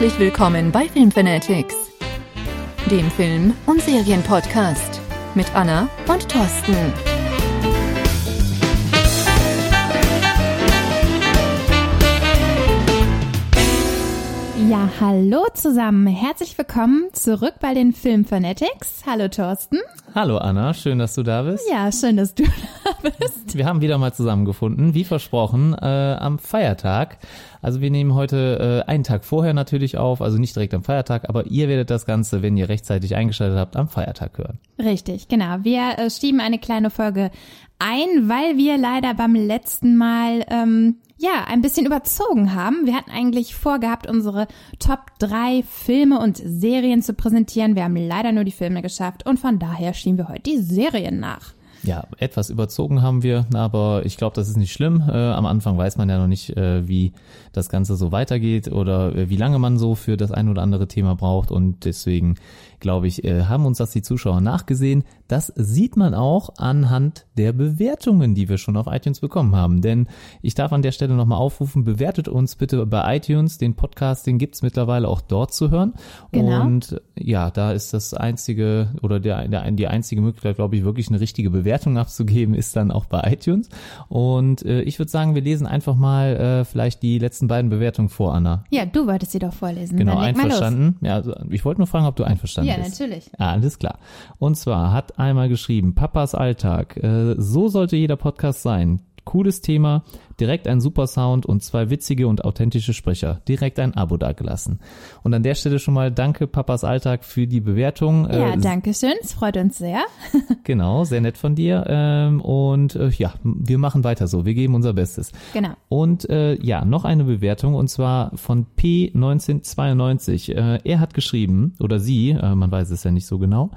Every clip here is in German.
Herzlich willkommen bei Filmfanatics, dem Film- und Serienpodcast mit Anna und Thorsten. Ja, hallo zusammen. Herzlich willkommen zurück bei den Filmfanatics. Hallo Thorsten. Hallo Anna, schön, dass du da bist. Ja, schön, dass du da bist. Wir haben wieder mal zusammengefunden, wie versprochen, äh, am Feiertag. Also wir nehmen heute äh, einen Tag vorher natürlich auf, also nicht direkt am Feiertag, aber ihr werdet das Ganze, wenn ihr rechtzeitig eingeschaltet habt, am Feiertag hören. Richtig, genau. Wir äh, schieben eine kleine Folge ein, weil wir leider beim letzten Mal ähm, ja ein bisschen überzogen haben. Wir hatten eigentlich vorgehabt, unsere Top 3 Filme und Serien zu präsentieren. Wir haben leider nur die Filme geschafft und von daher schieben wir heute die Serien nach. Ja, etwas überzogen haben wir, aber ich glaube, das ist nicht schlimm. Äh, am Anfang weiß man ja noch nicht, äh, wie das Ganze so weitergeht oder äh, wie lange man so für das ein oder andere Thema braucht und deswegen glaube ich, äh, haben uns das die Zuschauer nachgesehen. Das sieht man auch anhand der Bewertungen, die wir schon auf iTunes bekommen haben. Denn ich darf an der Stelle nochmal aufrufen, bewertet uns bitte bei iTunes. Den Podcast, den gibt's mittlerweile auch dort zu hören. Genau. Und ja, da ist das einzige oder der, der, die einzige Möglichkeit, glaube ich, wirklich eine richtige Bewertung abzugeben, ist dann auch bei iTunes. Und äh, ich würde sagen, wir lesen einfach mal äh, vielleicht die letzten beiden Bewertungen vor, Anna. Ja, du wolltest sie doch vorlesen. Genau, einverstanden. Ja, also ich wollte nur fragen, ob du einverstanden ja, natürlich. Alles klar. Und zwar hat einmal geschrieben, Papas Alltag. Äh, so sollte jeder Podcast sein. Cooles Thema, direkt ein super Sound und zwei witzige und authentische Sprecher. Direkt ein Abo dagelassen. Und an der Stelle schon mal danke Papas Alltag für die Bewertung. Ja, äh, danke schön. Es freut uns sehr. genau, sehr nett von dir. Ähm, und äh, ja, wir machen weiter so. Wir geben unser Bestes. Genau. Und äh, ja, noch eine Bewertung und zwar von P1992. Äh, er hat geschrieben, oder sie, äh, man weiß es ja nicht so genau,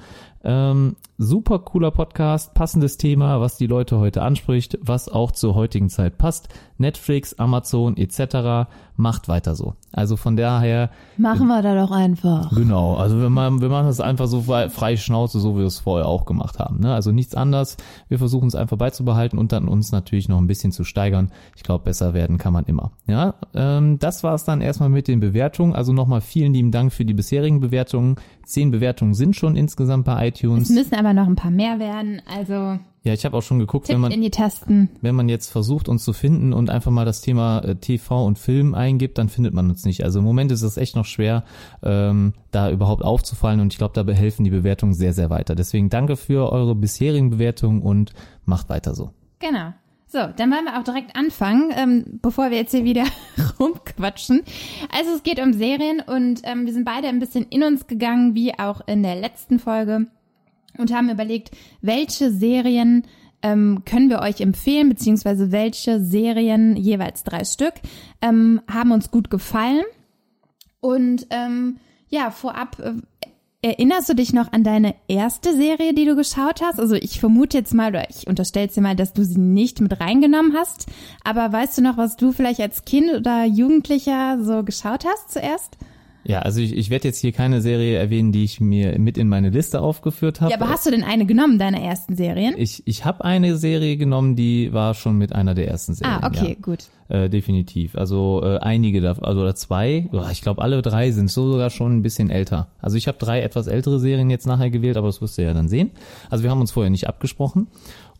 ähm, super cooler Podcast, passendes Thema, was die Leute heute anspricht, was auch zur heutigen Zeit passt. Netflix, Amazon etc. macht weiter so. Also von daher machen wir da doch einfach. Genau, also wir machen, wir machen das einfach so frei Schnauze, so wie wir es vorher auch gemacht haben. Ne? Also nichts anders. Wir versuchen es einfach beizubehalten und dann uns natürlich noch ein bisschen zu steigern. Ich glaube, besser werden kann man immer. Ja, ähm, das war es dann erstmal mit den Bewertungen. Also nochmal vielen lieben Dank für die bisherigen Bewertungen. Zehn Bewertungen sind schon insgesamt bei iTunes. Es müssen aber noch ein paar mehr werden. Also ja, ich habe auch schon geguckt, Tipp wenn man in die Tasten. wenn man jetzt versucht uns zu finden und einfach mal das Thema äh, TV und Film eingibt, dann findet man uns nicht. Also im Moment ist es echt noch schwer, ähm, da überhaupt aufzufallen und ich glaube, da helfen die Bewertungen sehr, sehr weiter. Deswegen danke für eure bisherigen Bewertungen und macht weiter so. Genau. So, dann wollen wir auch direkt anfangen, ähm, bevor wir jetzt hier wieder rumquatschen. Also es geht um Serien und ähm, wir sind beide ein bisschen in uns gegangen, wie auch in der letzten Folge und haben überlegt, welche Serien ähm, können wir euch empfehlen, beziehungsweise welche Serien, jeweils drei Stück, ähm, haben uns gut gefallen. Und ähm, ja, vorab, äh, erinnerst du dich noch an deine erste Serie, die du geschaut hast? Also ich vermute jetzt mal, oder ich unterstelle dir mal, dass du sie nicht mit reingenommen hast. Aber weißt du noch, was du vielleicht als Kind oder Jugendlicher so geschaut hast zuerst? Ja, also ich, ich werde jetzt hier keine Serie erwähnen, die ich mir mit in meine Liste aufgeführt habe. Ja, aber hast du denn eine genommen, deiner ersten Serien? Ich, ich habe eine Serie genommen, die war schon mit einer der ersten Serien. Ah, okay, ja. gut. Äh, definitiv. Also äh, einige davon, also oder zwei, ich glaube alle drei sind so sogar schon ein bisschen älter. Also ich habe drei etwas ältere Serien jetzt nachher gewählt, aber das wirst du ja dann sehen. Also wir haben uns vorher nicht abgesprochen.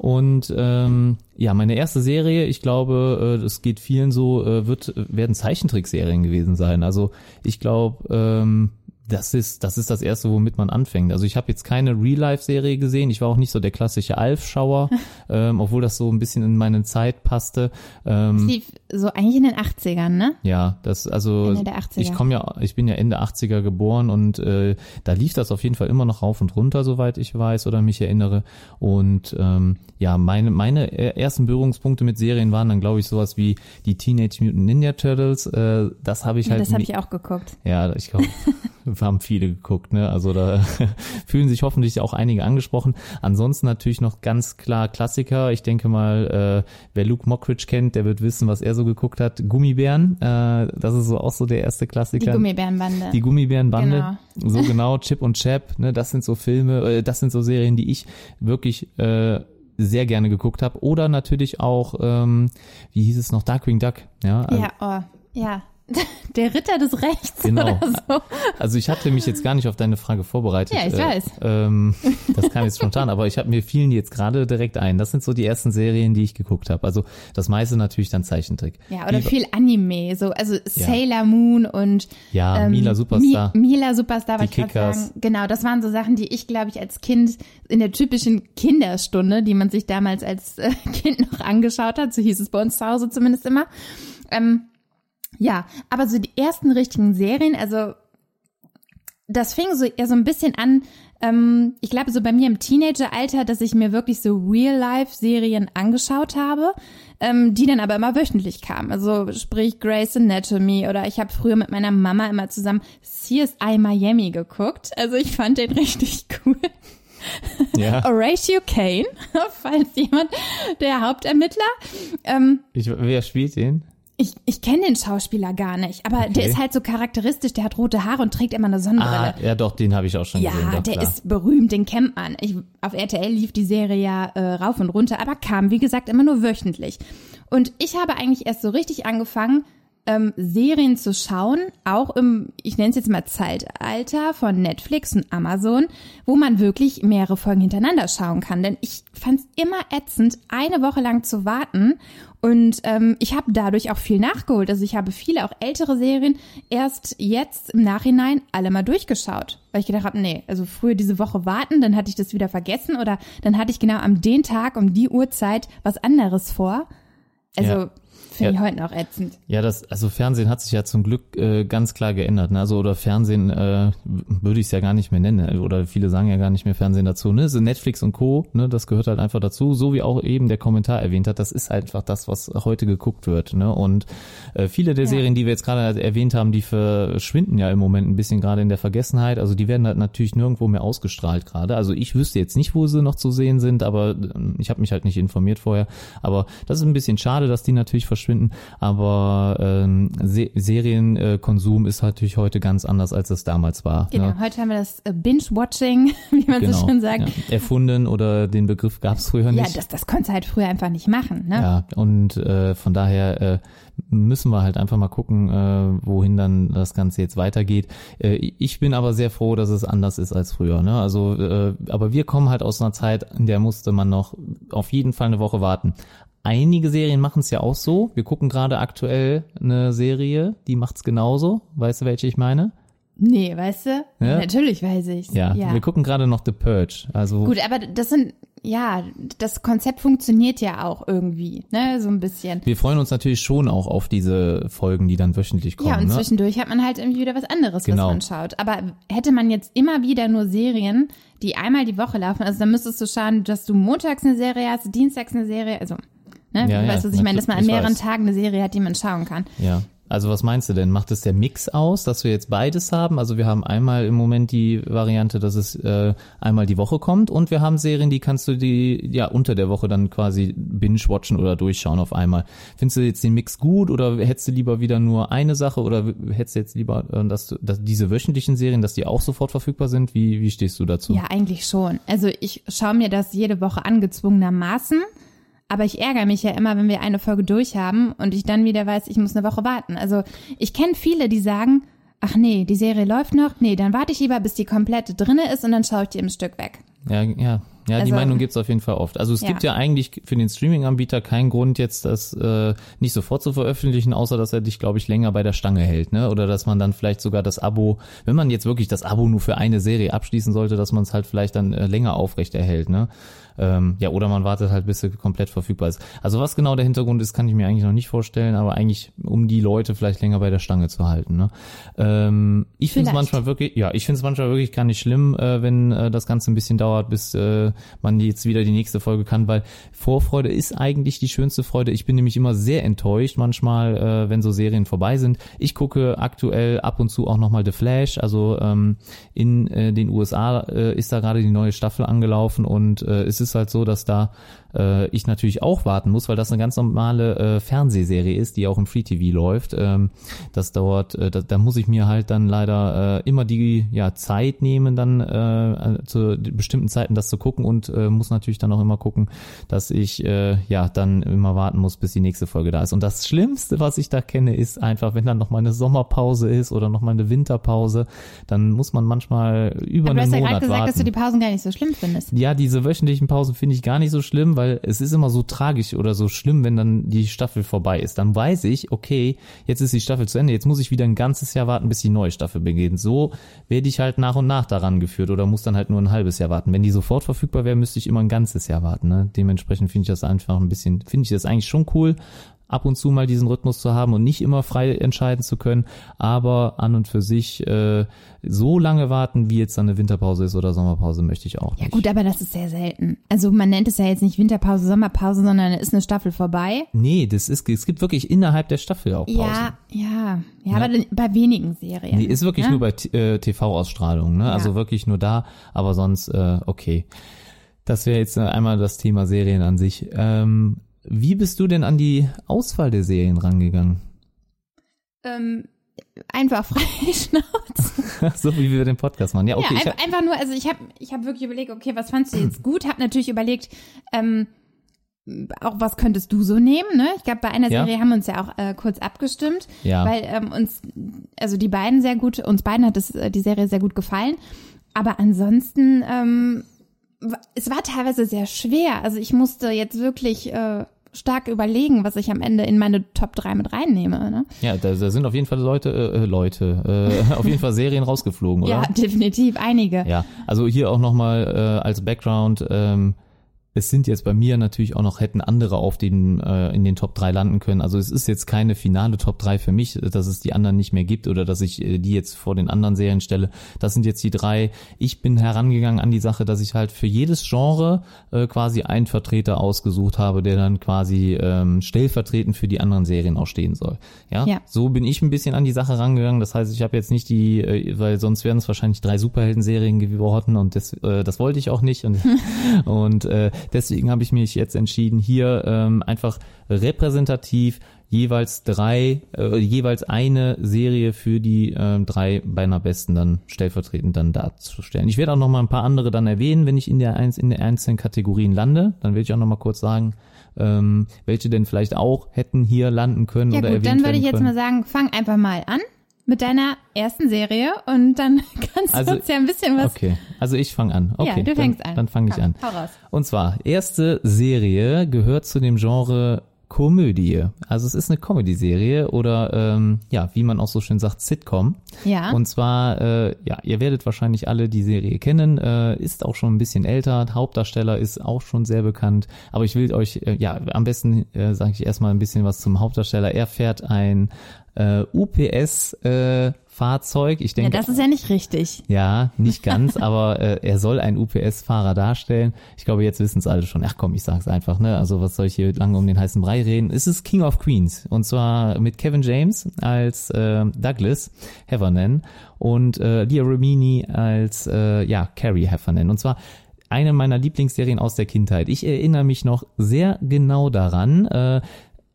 Und ähm, ja, meine erste Serie, ich glaube, äh, das geht vielen so, äh, wird werden Zeichentrickserien gewesen sein. Also ich glaube, ähm, das ist, das ist das erste, womit man anfängt. Also ich habe jetzt keine Real-Life-Serie gesehen. Ich war auch nicht so der klassische Alf-Schauer, ähm, obwohl das so ein bisschen in meine Zeit passte. Ähm, lief so eigentlich in den 80ern, ne? Ja, das also Ende der 80er. ich komme ja, ich bin ja Ende 80er geboren und äh, da lief das auf jeden Fall immer noch rauf und runter, soweit ich weiß oder mich erinnere. Und ähm, ja, meine meine ersten Berührungspunkte mit Serien waren dann, glaube ich, sowas wie die Teenage Mutant Ninja Turtles. Äh, das habe ich halt. Das habe ich auch geguckt. Ja, ich glaube. haben viele geguckt, ne? Also da fühlen sich hoffentlich auch einige angesprochen. Ansonsten natürlich noch ganz klar Klassiker. Ich denke mal, äh, wer Luke Mockridge kennt, der wird wissen, was er so geguckt hat. Gummibären, äh, das ist so auch so der erste Klassiker. Die Gummibärenbande. Die Gummibärenbande. Genau. So genau, Chip und Chap, ne? Das sind so Filme, äh, das sind so Serien, die ich wirklich äh, sehr gerne geguckt habe. Oder natürlich auch, ähm, wie hieß es noch, Darkwing Duck. Ja, ja oh, ja Der Ritter des Rechts Genau. oder so. Also ich hatte mich jetzt gar nicht auf deine Frage vorbereitet. Ja, ich Äh, weiß. Ähm, das kam jetzt spontan, aber ich habe mir fielen die jetzt gerade direkt ein. Das sind so die ersten Serien, die ich geguckt habe. Also das meiste natürlich dann Zeichentrick. Ja, oder Wie- viel Anime, so, also Sailor Moon und Ja, ähm, Mila Superstar. Mi Mila Superstar, Die ich gerade Kickers. sagen. Genau, das waren so Sachen, die ich, glaube ich, als Kind in der typischen Kinderstunde, die man sich damals als äh, Kind noch angeschaut hat, so hieß es bei uns zu Hause zumindest immer. Ähm, ja, aber so die ersten richtigen Serien, also das fing so eher so ein bisschen an, ähm, ich glaube so bei mir im Teenageralter, dass ich mir wirklich so Real-Life-Serien angeschaut habe, ähm, die dann aber immer wöchentlich kamen. Also sprich Grey's Anatomy oder ich habe früher mit meiner Mama immer zusammen CSI Miami geguckt. Also ich fand den richtig cool. Ja, Horatio Kane, falls jemand, der Hauptermittler. Ähm, ich, wer spielt den? Ich ich kenne den Schauspieler gar nicht, aber der Okay. ist halt so charakteristisch, der hat rote Haare und trägt immer eine Sonnenbrille. Ah, ja doch, den habe ich auch schon Ja, gesehen. Doch, der klar. ist berühmt, den kennt man. Ich, auf RTL lief die Serie ja äh, rauf und runter, aber kam, wie gesagt, immer nur wöchentlich. Und ich habe eigentlich erst so richtig angefangen, ähm, Serien zu schauen, auch im, ich nenne es jetzt mal Zeitalter von Netflix und Amazon, wo man wirklich mehrere Folgen hintereinander schauen kann. Denn ich fand es immer ätzend, eine Woche lang zu warten. Und ähm, ich habe dadurch auch viel nachgeholt. Also ich habe viele auch ältere Serien erst jetzt im Nachhinein alle mal durchgeschaut. Weil ich gedacht habe, nee, also früher diese Woche warten, dann hatte ich das wieder vergessen oder dann hatte ich genau am den Tag um die Uhrzeit was anderes vor. Also Ja. Finde ich Ja. heute noch ätzend. Ja, das, also Fernsehen hat sich ja zum Glück äh, ganz klar geändert. Ne? Also oder Fernsehen äh, würde ich es ja gar nicht mehr nennen. Oder viele sagen ja gar nicht mehr Fernsehen dazu. Ne? So Netflix und Co. Ne? Das gehört halt einfach dazu. So wie auch eben der Kommentar erwähnt hat, das ist halt einfach das, was heute geguckt wird. Ne? Und äh, viele der Ja. Serien, die wir jetzt gerade erwähnt haben, die verschwinden ja im Moment ein bisschen gerade in der Vergessenheit. Also die werden halt natürlich nirgendwo mehr ausgestrahlt gerade. Also ich wüsste jetzt nicht, wo sie noch zu sehen sind, aber ähm, ich habe mich halt nicht informiert vorher. Aber das ist ein bisschen schade, dass die natürlich verschwinden. Aber ähm, Se Serienkonsum ist natürlich heute ganz anders, als es damals war. Genau, Ne? heute haben wir das äh, Binge-Watching, wie man so schön sagt. Ja. Erfunden oder den Begriff gab es früher Ja, nicht. das, das konntest du halt früher einfach nicht machen. Ne? Ja, und äh, von daher äh, müssen wir halt einfach mal gucken, äh, wohin dann das Ganze jetzt weitergeht. Äh, ich bin aber sehr froh, dass es anders ist als früher. Ne? Also, äh, aber wir kommen halt aus einer Zeit, in der musste man noch auf jeden Fall eine Woche warten. Einige Serien machen es ja auch so. Wir gucken gerade aktuell eine Serie, die macht's genauso. Weißt du, welche ich meine? Nee, weißt du? Ja. Natürlich weiß ich. Ja, wir gucken gerade noch The Purge. Also Gut, aber das sind, ja, das Konzept funktioniert ja auch irgendwie, ne, so ein bisschen. wir freuen uns natürlich schon auch auf diese Folgen, die dann wöchentlich kommen. Ja, und ne? zwischendurch hat man halt irgendwie wieder was anderes, Genau. was man schaut. Aber hätte man jetzt immer wieder nur Serien, die einmal die Woche laufen, also dann müsstest du schauen, dass du montags eine Serie hast, dienstags eine Serie, also, ne, Ja, du ja, weißt, was ich meine, dass man an mehreren weiß. Tagen eine Serie hat, die man schauen kann. Ja. Also was meinst du denn? Macht es der Mix aus, dass wir jetzt beides haben? Also wir haben einmal im Moment die Variante, dass es äh, einmal die Woche kommt und wir haben Serien, die kannst du die ja unter der Woche dann quasi binge-watchen oder durchschauen auf einmal. Findest du jetzt den Mix gut oder hättest du lieber wieder nur eine Sache oder hättest du jetzt lieber, äh, dass, du, dass diese wöchentlichen Serien, dass die auch sofort verfügbar sind? Wie, wie stehst du dazu? Ja, eigentlich schon. Also ich schaue mir das jede Woche angezwungenermaßen, aber ich ärgere mich ja immer, wenn wir eine Folge durch haben und ich dann wieder weiß, ich muss eine Woche warten. Also ich kenne viele, die sagen, ach nee, die Serie läuft noch, nee, dann warte ich lieber, bis die komplett drinne ist und dann schaue ich die im Stück weg. Ja, ja, ja, die Also- Meinung gibt's auf jeden Fall oft. Also es Ja. gibt ja eigentlich für den Streaming-Anbieter keinen Grund jetzt, das äh, nicht sofort zu veröffentlichen, außer dass er dich, glaube ich, länger bei der Stange hält, ne? Oder dass man dann vielleicht sogar das Abo, wenn man jetzt wirklich das Abo nur für eine Serie abschließen sollte, dass man es halt vielleicht dann äh, länger aufrecht erhält, ne? Ähm, ja, oder man wartet halt, bis sie komplett verfügbar ist. Also was genau der Hintergrund ist, kann ich mir eigentlich noch nicht vorstellen, aber eigentlich, um die Leute vielleicht länger bei der Stange zu halten. Ne? Ähm, ich finde es manchmal wirklich, ja, ich finde es manchmal wirklich gar nicht schlimm, äh, wenn äh, das Ganze ein bisschen dauert, bis äh, man jetzt wieder die nächste Folge kann, weil Vorfreude ist eigentlich die schönste Freude. Ich bin nämlich immer sehr enttäuscht manchmal, äh, wenn so Serien vorbei sind. Ich gucke aktuell ab und zu auch nochmal The Flash, also ähm, in äh, den USA äh, ist da gerade die neue Staffel angelaufen und äh, es ist halt so, dass da äh, ich natürlich auch warten muss, weil das eine ganz normale äh, Fernsehserie ist, die auch im Free TV läuft. Ähm, das dauert, äh, da, da muss ich mir halt dann leider äh, immer die ja, Zeit nehmen, dann äh, zu bestimmten Zeiten das zu gucken und äh, muss natürlich dann auch immer gucken, dass ich äh, ja dann immer warten muss, bis die nächste Folge da ist. Und das Schlimmste, was ich da kenne, ist einfach, wenn dann noch mal eine Sommerpause ist oder noch mal eine Winterpause, dann muss man manchmal über Aber du einen hast ja Monat gerade gesagt, warten. dass du die Pausen gar nicht so schlimm findest. Ja, diese wöchentlichen Pausen finde ich gar nicht so schlimm, weil es ist immer so tragisch oder so schlimm, wenn dann die Staffel vorbei ist. Dann weiß ich, okay, jetzt ist die Staffel zu Ende, jetzt muss ich wieder ein ganzes Jahr warten, bis die neue Staffel beginnt. So werde ich halt nach und nach daran geführt oder muss dann halt nur ein halbes Jahr warten. Wenn die sofort verfügbar wäre, müsste ich immer ein ganzes Jahr warten. Ne? Dementsprechend finde ich das einfach ein bisschen, finde ich das eigentlich schon cool, ab und zu mal diesen Rhythmus zu haben und nicht immer frei entscheiden zu können, aber an und für sich äh, so lange warten, wie jetzt dann eine Winterpause ist oder Sommerpause, möchte ich auch Ja nicht. gut, aber das ist sehr selten. Also man nennt es ja jetzt nicht Winterpause, Sommerpause, sondern ist eine Staffel vorbei. Nee, das ist, es gibt wirklich innerhalb der Staffel auch Pausen. Ja, ja, ja, aber dann bei wenigen Serien. Nee, ist wirklich ja? nur bei äh, TV-Ausstrahlungen, ne? Also wirklich nur da, aber sonst, äh, okay. Das wäre jetzt einmal das Thema Serien an sich. Ähm, wie bist du denn an die Auswahl der Serien rangegangen? ähm, einfach frei Schnauze. so wie wir den Podcast machen. Ja, okay. ja, einfach, einfach nur, also ich habe ich hab wirklich überlegt, okay, was fandst du jetzt gut? Hab natürlich überlegt, ähm, auch was könntest du so nehmen, ne? Ich glaube, bei einer Ja. Serie haben wir uns ja auch äh, kurz abgestimmt, Ja. weil ähm, uns, also die beiden sehr gut, uns beiden hat das, äh, die Serie sehr gut gefallen. Aber ansonsten, ähm, es war teilweise sehr schwer. Also ich musste jetzt wirklich äh, stark überlegen, was ich am Ende in meine Top 3 mit reinnehme. Ne? ja, da, da sind auf jeden Fall Leute, äh, äh, Leute, äh, auf jeden Fall Serien rausgeflogen, oder? Ja, definitiv, einige. Ja, also hier auch nochmal äh, als Background, ähm, es sind jetzt bei mir natürlich auch noch, hätten andere auf den, äh, in den Top 3 landen können. Also es ist jetzt keine finale Top 3 für mich, dass es die anderen nicht mehr gibt oder dass ich äh, die jetzt vor den anderen Serien stelle. Das sind jetzt die drei. Ich bin herangegangen an die Sache, dass ich halt für jedes Genre äh, quasi einen Vertreter ausgesucht habe, der dann quasi ähm, stellvertretend für die anderen Serien auch stehen soll. Ja, Ja. so bin ich ein bisschen an die Sache rangegangen. Das heißt, ich habe jetzt nicht die, äh, weil sonst wären es wahrscheinlich drei Superhelden-Serien geworden und das, äh, das wollte ich auch nicht. Und, und äh, deswegen habe ich mich jetzt entschieden, hier ähm, einfach repräsentativ jeweils drei, äh, jeweils eine Serie für die äh, drei beinahe besten dann stellvertretend dann darzustellen. Ich werde auch noch mal ein paar andere dann erwähnen, wenn ich in der eins in der einzelnen Kategorien lande. Dann werde ich auch noch mal kurz sagen, ähm, welche denn vielleicht auch hätten hier landen können Ja oder gut, erwähnt dann würde werden ich jetzt können. mal sagen, fang einfach mal an mit deiner ersten Serie und dann kannst Also, du uns ja ein bisschen was. Okay, also ich fange an. Okay, ja, du fängst dann, an. Dann fange ich an. Hau raus. Und zwar, erste Serie gehört zu dem Genre Komödie. Also es ist eine Comedy-Serie oder ähm, ja, wie man auch so schön sagt, Sitcom. Ja. Und zwar, äh, ja, ihr werdet wahrscheinlich alle die Serie kennen, äh, ist auch schon ein bisschen älter, Hauptdarsteller ist auch schon sehr bekannt, aber ich will euch, äh, ja, am besten äh, sage ich erstmal ein bisschen was zum Hauptdarsteller. Er fährt ein äh, UPS äh. Ich ja, denke, das ist ja nicht richtig. ja, nicht ganz, aber äh, er soll einen UPS-Fahrer darstellen. Ich glaube, jetzt wissen es alle schon. Ach komm, ich sag's einfach, ne? Also was soll ich hier lange um den heißen Brei reden? Es ist King of Queens und zwar mit Kevin James als äh, Douglas Heffernan und äh, Leah Remini als äh, ja Carrie Heffernan. Und zwar eine meiner Lieblingsserien aus der Kindheit. Ich erinnere mich noch sehr genau daran. Äh,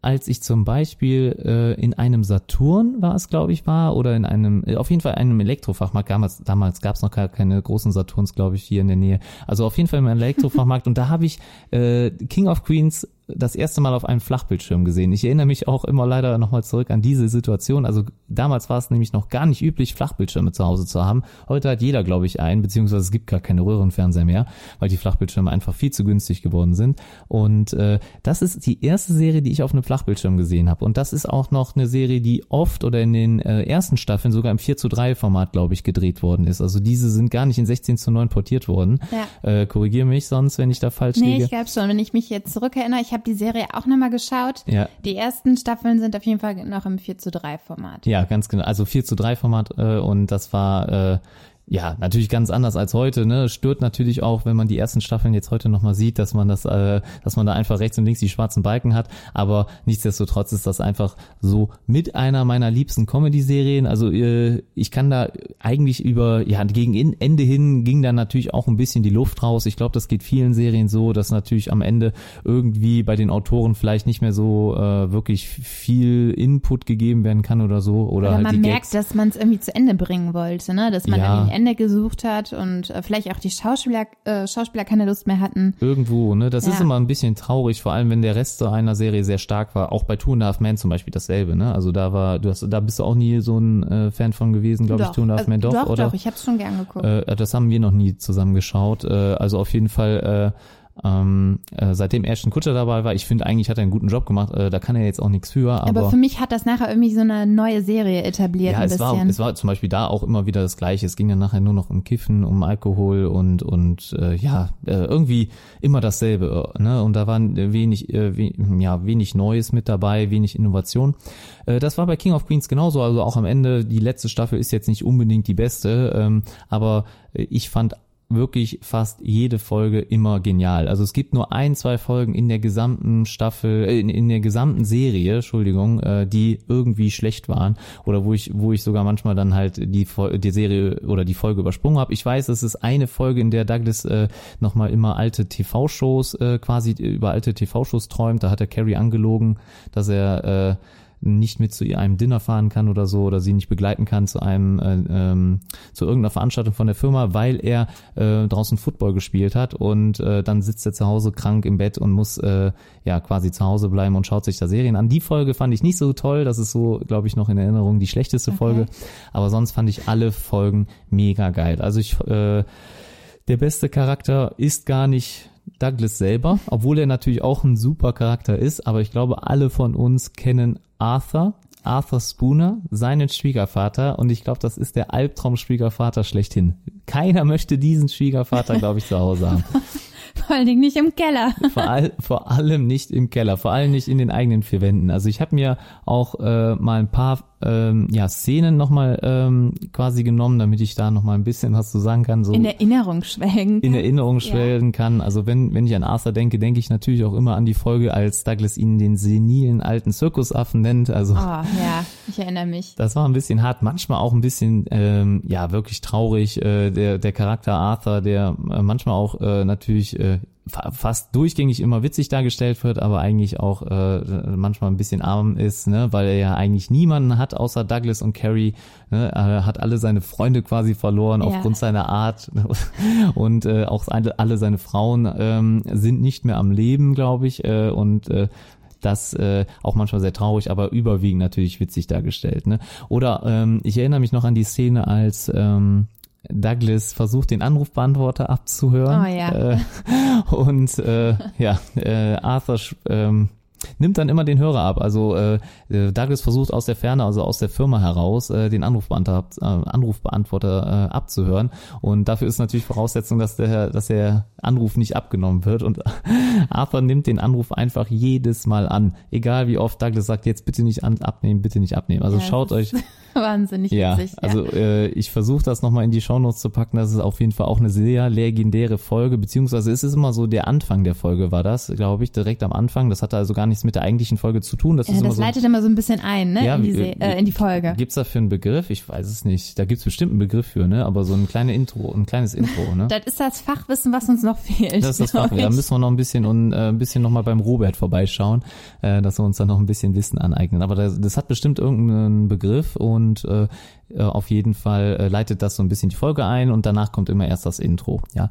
als ich zum Beispiel äh, in einem Saturn war es, glaube ich, war, oder in einem, äh, auf jeden Fall einem Elektrofachmarkt, damals, damals gab es noch gar keine großen Saturns, glaube ich, hier in der Nähe. Also auf jeden Fall einem Elektrofachmarkt und da habe ich äh, King of Queens das erste Mal auf einem Flachbildschirm gesehen. Ich erinnere mich auch immer leider nochmal zurück an diese Situation. Also damals war es nämlich noch gar nicht üblich, Flachbildschirme zu Hause zu haben. Heute hat jeder, glaube ich, einen, beziehungsweise es gibt gar keine Röhrenfernseher mehr, weil die Flachbildschirme einfach viel zu günstig geworden sind. Und äh, das ist die erste Serie, die ich auf einem Flachbildschirm gesehen habe. Und das ist auch noch eine Serie, die oft oder in den äh, ersten Staffeln sogar im 4 zu 3 Format, glaube ich, gedreht worden ist. Also diese sind gar nicht in 16 zu 9 portiert worden. Ja. Äh, Korrigiere mich sonst, wenn ich da falsch Nee, liege. ich glaube schon. Wenn ich mich jetzt zurückerinnere, ich habe die Serie auch nochmal geschaut. Ja. Die ersten Staffeln sind auf jeden Fall noch im 4 zu 3 Format. Ja, ganz genau. Also 4 zu 3 Format äh, und das war äh, ja, natürlich ganz anders als heute, ne? Stört natürlich auch, wenn man die ersten Staffeln jetzt heute nochmal sieht, dass man das, äh, dass man da einfach rechts und links die schwarzen Balken hat. Aber nichtsdestotrotz ist das einfach so mit einer meiner liebsten Comedy-Serien. Also äh, ich kann da eigentlich über, ja, gegen Ende hin ging dann natürlich auch ein bisschen die Luft raus. Ich glaube, das geht vielen Serien so, dass natürlich am Ende irgendwie bei den Autoren vielleicht nicht mehr so äh, wirklich viel Input gegeben werden kann oder so. Oder, Oder halt man merkt, Gags. dass man es irgendwie zu Ende bringen wollte, ne? Dass man Ja. Ende gesucht hat und äh, vielleicht auch die Schauspieler, äh, Schauspieler keine Lust mehr hatten. Irgendwo, ne? Das ist Ja. immer ein bisschen traurig, vor allem wenn der Rest so einer Serie sehr stark war. Auch bei Two and a Half Men zum Beispiel dasselbe, ne? Also da war, du hast, da bist du auch nie so ein äh, Fan von gewesen, glaube ich, Two and a Half also, Men doch, doch, oder? doch, ich habe es schon gern geguckt. Äh, das haben wir noch nie zusammen geschaut. Äh, also auf jeden Fall, äh, ähm, äh, seitdem Ashton Kutscher dabei war, ich finde eigentlich hat er einen guten Job gemacht. Äh, da kann er jetzt auch nichts für, aber, aber, für mich hat das nachher irgendwie so eine neue Serie etabliert ja, ein es war, es war zum Beispiel da auch immer wieder das Gleiche. Es ging dann nachher nur noch um Kiffen, um Alkohol und und äh, ja äh, irgendwie immer dasselbe. äh, Ne? Und da waren wenig, äh, we ja wenig Neues mit dabei, wenig Innovation. Äh, das war bei King of Queens genauso. Also auch am Ende die letzte Staffel ist jetzt nicht unbedingt die beste, ähm, aber ich fand wirklich fast jede Folge immer genial. Also es gibt nur ein, zwei Folgen in der gesamten Staffel, äh, in, in der gesamten Serie, Entschuldigung, äh, die irgendwie schlecht waren oder wo ich, wo ich sogar manchmal dann halt die, die Serie oder die Folge übersprungen habe. Ich weiß, es ist eine Folge, in der Douglas äh, nochmal immer alte TV-Shows äh, quasi über alte TV-Shows träumt. Da hat er Carrie angelogen, dass er äh, nicht mit zu einem Dinner fahren kann oder so oder sie nicht begleiten kann zu einem äh, ähm, zu irgendeiner Veranstaltung von der Firma, weil er äh, draußen Football gespielt hat und äh, dann sitzt er zu Hause krank im Bett und muss äh, ja quasi zu Hause bleiben und schaut sich da Serien an. Die Folge fand ich nicht so toll, das ist so, glaube ich, noch in Erinnerung die schlechteste Folge, aber sonst fand ich alle Folgen mega geil. Also ich äh, der beste Charakter ist gar nicht Douglas selber, obwohl er natürlich auch ein super Charakter ist, aber ich glaube, alle von uns kennen Arthur, Arthur Spooner, seinen Schwiegervater und ich glaube, das ist der Albtraum-Schwiegervater schlechthin. Keiner möchte diesen Schwiegervater, glaube ich, zu Hause haben. Vor allen Dingen nicht im Keller. Vor, all, vor allem nicht im Keller, vor allem nicht in den eigenen vier Wänden. Also ich habe mir auch äh, mal ein paar ähm, ja, Szenen nochmal ähm, quasi genommen, damit ich da nochmal ein bisschen was zu sagen kann. So In Erinnerung schwelgen. in Erinnerung schwelgen kann. Also wenn, wenn ich an Arthur denke, denke ich natürlich auch immer an die Folge, als Douglas ihn den senilen alten Zirkusaffen nennt. Also Oh, ja, ich erinnere mich. das war ein bisschen hart, manchmal auch ein bisschen, ähm, ja, wirklich traurig. Äh, der, der Charakter Arthur, der äh, manchmal auch äh, natürlich äh, fast durchgängig immer witzig dargestellt wird, aber eigentlich auch äh, manchmal ein bisschen arm ist, ne, weil er ja eigentlich niemanden hat außer Douglas und Carrie. Ne, er hat alle seine Freunde quasi verloren Ja. aufgrund seiner Art und äh, auch alle, alle seine Frauen ähm, sind nicht mehr am Leben, glaube ich, äh, und äh, das äh, auch manchmal sehr traurig, aber überwiegend natürlich witzig dargestellt. Ne? Oder ähm, ich erinnere mich noch an die Szene, als ähm, Douglas versucht, den Anrufbeantworter abzuhören. Oh ja. Äh, und äh, ja, äh, Arthur ähm, nimmt dann immer den Hörer ab. Also äh, äh, Douglas versucht aus der Ferne, also aus der Firma heraus, äh, den Anrufbeantworter, äh, Anrufbeantworter äh, abzuhören. Und dafür ist natürlich Voraussetzung, dass der, dass der Anruf nicht abgenommen wird. Und Arthur nimmt den Anruf einfach jedes Mal an. Egal wie oft Douglas sagt, jetzt bitte nicht an, abnehmen, bitte nicht abnehmen. Also Ja, schaut euch Wahnsinnig ja, witzig. also äh, ich versuche das nochmal in die Shownotes zu packen. Das ist auf jeden Fall auch eine sehr legendäre Folge, beziehungsweise es ist immer so, der Anfang der Folge war das, glaube ich, direkt am Anfang. Das hatte also gar nichts mit der eigentlichen Folge zu tun. Das ja, ist immer das so. leitet immer so ein bisschen ein, ne? Ja, in, die Se äh, in die Folge. Gibt's dafür einen Begriff? Ich weiß es nicht. Da gibt's bestimmt einen Begriff für, ne? Aber so ein kleines Intro, ein kleines Intro, ne? Das ist das Fachwissen, was uns noch fehlt. Das ist das glaub Fach. Da müssen wir noch ein bisschen und äh, ein bisschen noch mal beim Robert vorbeischauen, äh, dass wir uns dann noch ein bisschen Wissen aneignen. Aber das, das hat bestimmt irgendeinen Begriff und äh, äh, auf jeden Fall äh, leitet das so ein bisschen die Folge ein und danach kommt immer erst das Intro. Ja,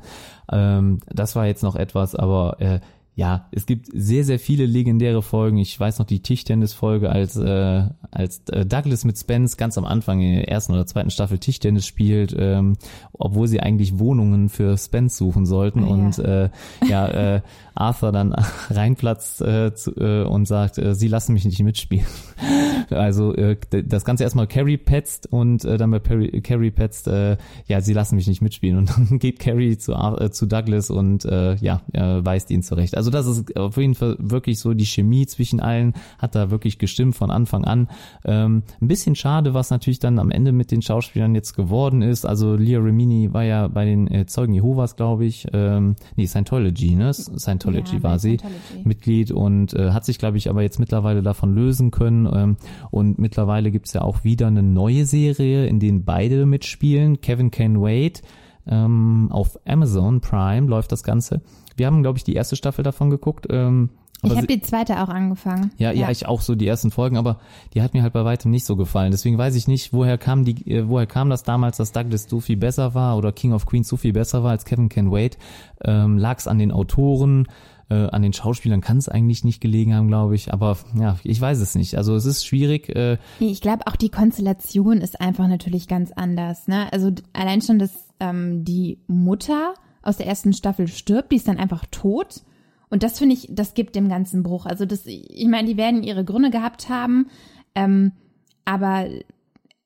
ähm, das war jetzt noch etwas, aber äh, ja, es gibt sehr, sehr viele legendäre Folgen. Ich weiß noch die Tischtennis-Folge, als, äh, als äh, Douglas mit Spence ganz am Anfang in der ersten oder zweiten Staffel Tischtennis spielt, ähm, obwohl sie eigentlich Wohnungen für Spence suchen sollten. Ah, ja. und äh, ja, äh, Arthur dann reinplatzt äh, zu, äh, und sagt, äh, sie lassen mich nicht mitspielen. also äh, das Ganze erstmal Carrie petzt und äh, dann bei Perry, Carrie petzt, äh, ja, sie lassen mich nicht mitspielen. Und dann geht Carrie zu, äh, zu Douglas und äh, ja, äh, weist ihn zurecht. Also Also das ist auf jeden Fall wirklich so, die Chemie zwischen allen hat da wirklich gestimmt von Anfang an. Ähm, ein bisschen schade, was natürlich dann am Ende mit den Schauspielern jetzt geworden ist. Also Leah Remini war ja bei den äh, Zeugen Jehovas, glaube ich, ähm, nee, Scientology, ne? Scientology Ja, war sie. Scientology. Mitglied und äh, hat sich, glaube ich, aber jetzt mittlerweile davon lösen können. Ähm, und mittlerweile gibt's ja auch wieder eine neue Serie, in denen beide mitspielen. Kevin Can Wait. Ähm, auf Amazon Prime läuft das Ganze. Wir haben, glaube ich, die erste Staffel davon geguckt. Ähm, Ich habe die zweite auch angefangen. ja, ja, ich auch so die ersten Folgen, aber die hat mir halt bei weitem nicht so gefallen. Deswegen weiß ich nicht, woher kam die, äh, woher kam das damals, dass Douglas so viel besser war oder King of Queens so viel besser war als Kevin Can Wait. Ähm, Lag es an den Autoren, äh, an den Schauspielern kann es eigentlich nicht gelegen haben, glaube ich. Aber ja, ich weiß es nicht. Also es ist schwierig. Äh, ich glaube auch die Konstellation ist einfach natürlich ganz anders. Ne? Also allein schon, dass ähm, die Mutter aus der ersten Staffel stirbt, die ist dann einfach tot. Und das finde ich, das gibt dem ganzen Bruch. Also das, ich meine, die werden ihre Gründe gehabt haben, ähm, aber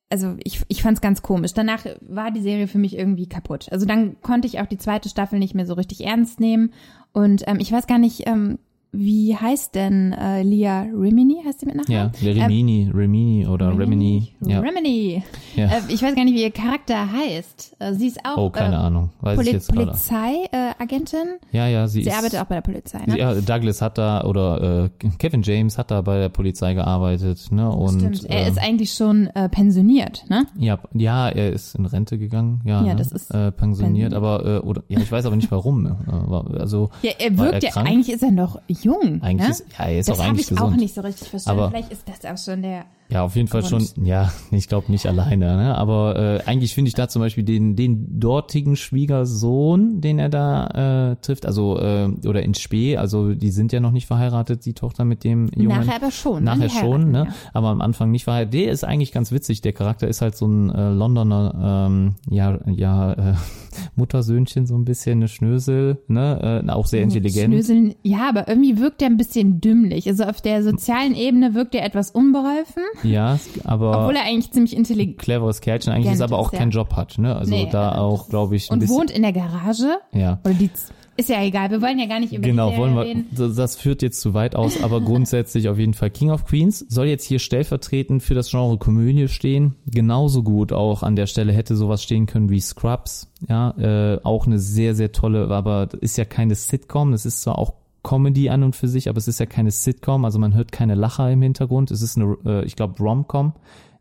also ich, ich fand es ganz komisch. Danach war die Serie für mich irgendwie kaputt. Also dann konnte ich auch die zweite Staffel nicht mehr so richtig ernst nehmen. Und ähm, ich weiß gar nicht, ähm, wie heißt denn äh, Lia Rimini, heißt sie mit Nachnamen? ja, Remini, Remini oder Remini. Ja, Remini. Ja. Äh, ich weiß gar nicht, wie ihr Charakter heißt. Äh, sie ist auch oh, keine äh, Ahnung. Weiß ich Poli jetzt gerade. Polizeiagentin. Ja, ja, sie, Sie ist. arbeitet auch bei der Polizei, ne? Ja, Douglas hat da oder äh, Kevin James hat da bei der Polizei gearbeitet, ne? Und Stimmt. Er ist eigentlich schon äh, pensioniert, ne? Ja, ja, er ist in Rente gegangen, ja, Ja, ne? das ist äh, pensioniert, pensioniert. aber äh, oder ja, ich weiß aber nicht warum. äh, also Ja, er wirkt er ja, eigentlich ist er noch jung. eigentlich ne? ist ja, er ist das auch habe eigentlich ich auch gesund. nicht so richtig verstanden. Aber- Vielleicht ist das auch schon der. Ja, auf jeden Fall Grund. schon. Ja, ich glaube nicht alleine, ne? Aber äh, eigentlich finde ich da zum Beispiel den den dortigen Schwiegersohn, den er da äh, trifft, also äh, oder in Spee, also die sind ja noch nicht verheiratet, die Tochter mit dem Jungen. Nachher aber schon. Nachher ne? Die schon, ne? ja. Aber am Anfang nicht verheiratet. Der ist eigentlich ganz witzig. Der Charakter ist halt so ein äh, Londoner, ähm, ja, ja, äh, Muttersöhnchen, so ein bisschen, eine Schnösel, ne? Äh, auch sehr intelligent. Schnöseln, ja, aber irgendwie wirkt er ein bisschen dümmlich. Also auf der sozialen Ebene wirkt er etwas unbeholfen, Ja, aber obwohl er eigentlich ziemlich intelligent cleveres Kerlchen eigentlich ist, aber auch ist, keinen ja. Job hat, ne? Also Nee, da auch, glaube ich, ein und bisschen. wohnt in der Garage. ja. Oder die ist ja egal. Wir wollen ja gar nicht über Genau, wollen wir, reden. das führt jetzt zu weit aus, aber grundsätzlich auf jeden Fall King of Queens soll jetzt hier stellvertretend für das Genre Komödie stehen. Genauso gut auch an der Stelle hätte sowas stehen können wie Scrubs, ja, äh, auch eine sehr, sehr tolle, aber ist ja keine Sitcom, das ist zwar auch Comedy an und für sich, aber es ist ja keine Sitcom, also man hört keine Lacher im Hintergrund, es ist eine, äh, ich glaube, Rom-Com,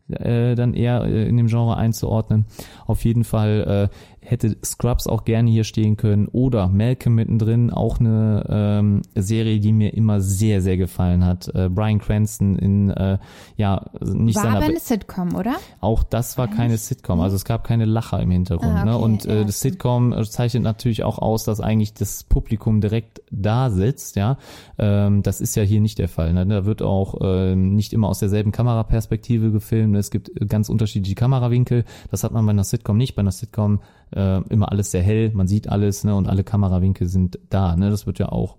äh, dann eher äh, in dem Genre einzuordnen. Auf jeden Fall äh, hätte Scrubs auch gerne hier stehen können oder Malcolm mittendrin, auch eine ähm, Serie, die mir immer sehr, sehr gefallen hat. Äh, Brian Cranston in, äh, ja, nicht War seiner, aber Be- eine Sitcom, oder? auch das war keine Sitcom, also es gab keine Lacher im Hintergrund. Ah, ne? okay, Und äh, ja, das. Sitcom äh, zeichnet natürlich auch aus, dass eigentlich das Publikum direkt da sitzt. Ja, ähm, das ist ja hier nicht der Fall. Ne? Da wird auch ähm, nicht immer aus derselben Kameraperspektive gefilmt. Es gibt ganz unterschiedliche Kamerawinkel. Das hat man bei einer Sitcom nicht. Bei einer Sitcom äh, immer alles sehr hell, man sieht alles ne? und alle Kamerawinkel sind da. Ne? Das wird ja auch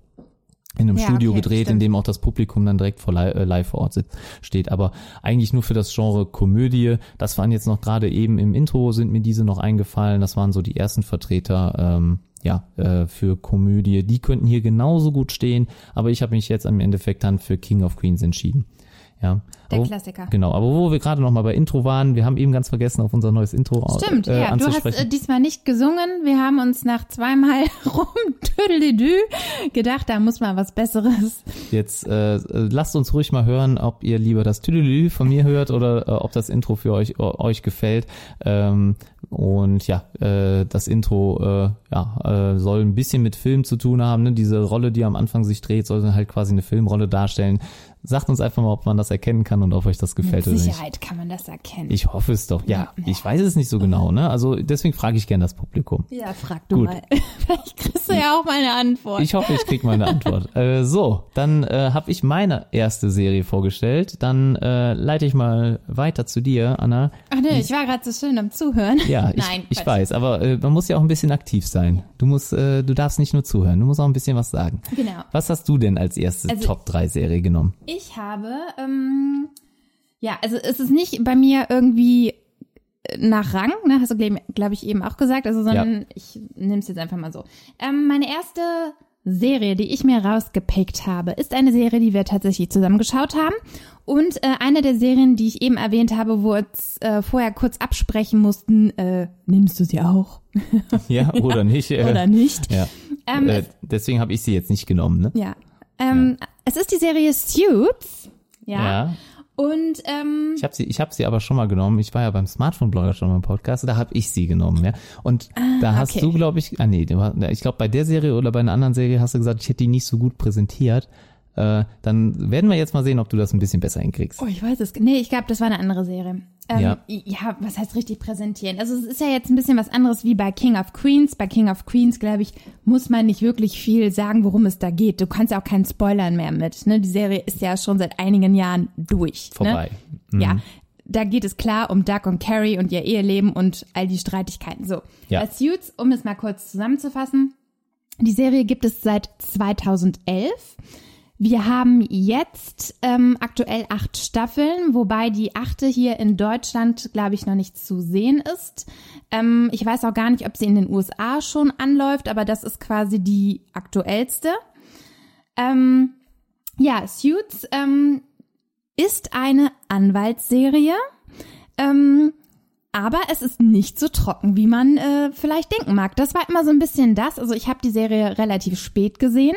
in einem Ja, Studio okay, gedreht, in stimmt. dem auch das Publikum dann direkt vor li äh, live vor Ort sitzt, steht. Aber eigentlich nur für das Genre Komödie. Das waren jetzt noch gerade eben im Intro sind mir diese noch eingefallen. Das waren so die ersten Vertreter. Ähm, ja, äh, für Komödie. Die könnten hier genauso gut stehen, aber ich habe mich jetzt im Endeffekt dann für King of Queens entschieden. Ja. Der aber, Klassiker. Genau, aber wo wir gerade noch mal bei Intro waren, wir haben eben ganz vergessen, auf unser neues Intro Stimmt, äh, ja. Du hast äh, diesmal nicht gesungen. Wir haben uns nach zweimal rumtüdelidü gedacht, da muss mal was Besseres. Jetzt äh, äh, lasst uns ruhig mal hören, ob ihr lieber das Tüdelü von mir hört oder äh, ob das Intro für euch äh, euch gefällt. Ähm, und ja, äh, das Intro äh, ja, äh, soll ein bisschen mit Film zu tun haben. Ne? Diese Rolle, die am Anfang sich dreht, soll halt quasi eine Filmrolle darstellen. Sagt uns einfach mal, ob man das erkennen kann und ob euch das gefällt Mit oder nicht. Sicherheit kann man das erkennen. Ich hoffe es doch. Ja, ich weiß es nicht so genau. Ne? Also deswegen frage ich gern das Publikum. ja, frag du Gut. mal. Vielleicht kriegst du ja auch mal eine Antwort. Ich hoffe, ich krieg mal eine Antwort. äh, so, dann äh, habe ich meine erste Serie vorgestellt. Dann äh, leite ich mal weiter zu dir, Anna. Ach nee, ich war gerade so schön am Zuhören. Ja, ich, Nein, ich Quatsch. weiß, aber äh, man muss ja auch ein bisschen aktiv sein. Du musst, äh, du darfst nicht nur zuhören, du musst auch ein bisschen was sagen. Genau. Was hast du denn als erste Also- Top 3 Serie genommen? Ich habe, ähm, ja, also es ist nicht bei mir irgendwie nach Rang, ne, hast du, glaube glaub ich, eben auch gesagt, also sondern ich nehme es jetzt einfach mal so. Ähm, meine erste Serie, die ich mir rausgepickt habe, ist eine Serie, die wir tatsächlich zusammen geschaut haben. Und äh, eine der Serien, die ich eben erwähnt habe, wo wir uns äh, vorher kurz absprechen mussten, äh, nimmst du sie auch? Ja, oder nicht. äh, Oder nicht? Ja. Ähm, äh, deswegen habe ich sie jetzt nicht genommen, ne? Ja. Ähm, Es ist die Serie Suits. Ja. Ja. Und ähm, Ich habe sie, ich habe sie aber schon mal genommen. Ich war ja beim Smartphone-Blogger schon mal im Podcast, da habe ich sie genommen, ja. Und da hast okay. du, glaube ich, ah nee, ich glaube bei der Serie oder bei einer anderen Serie hast du gesagt, ich hätte die nicht so gut präsentiert. Äh, dann werden wir jetzt mal sehen, ob du das ein bisschen besser hinkriegst. Oh, ich weiß es. Nee, ich glaube, das war eine andere Serie. Ähm, Ja. ja, was heißt richtig präsentieren? Also es ist ja jetzt ein bisschen was anderes wie bei King of Queens. Bei King of Queens, glaube ich, muss man nicht wirklich viel sagen, worum es da geht. Du kannst ja auch keinen Spoilern mehr mit. Ne? Die Serie ist ja schon seit einigen Jahren durch. Vorbei. Mhm. Ne? Ja. Da geht es klar um Doug und Carrie und ihr Eheleben und all die Streitigkeiten. So, Ja. Bei Suits, um es mal kurz zusammenzufassen, die Serie gibt es seit 2011. Wir haben jetzt ähm, aktuell acht Staffeln, wobei die achte hier in Deutschland, glaube ich, noch nicht zu sehen ist. Ähm, ich weiß auch gar nicht, ob sie in den USA schon anläuft, aber das ist quasi die aktuellste. Ähm, ja, Suits ähm, ist eine Anwaltsserie. Ähm, aber es ist nicht so trocken, wie man äh, vielleicht denken mag. Das war immer so ein bisschen das. Also ich habe die Serie relativ spät gesehen.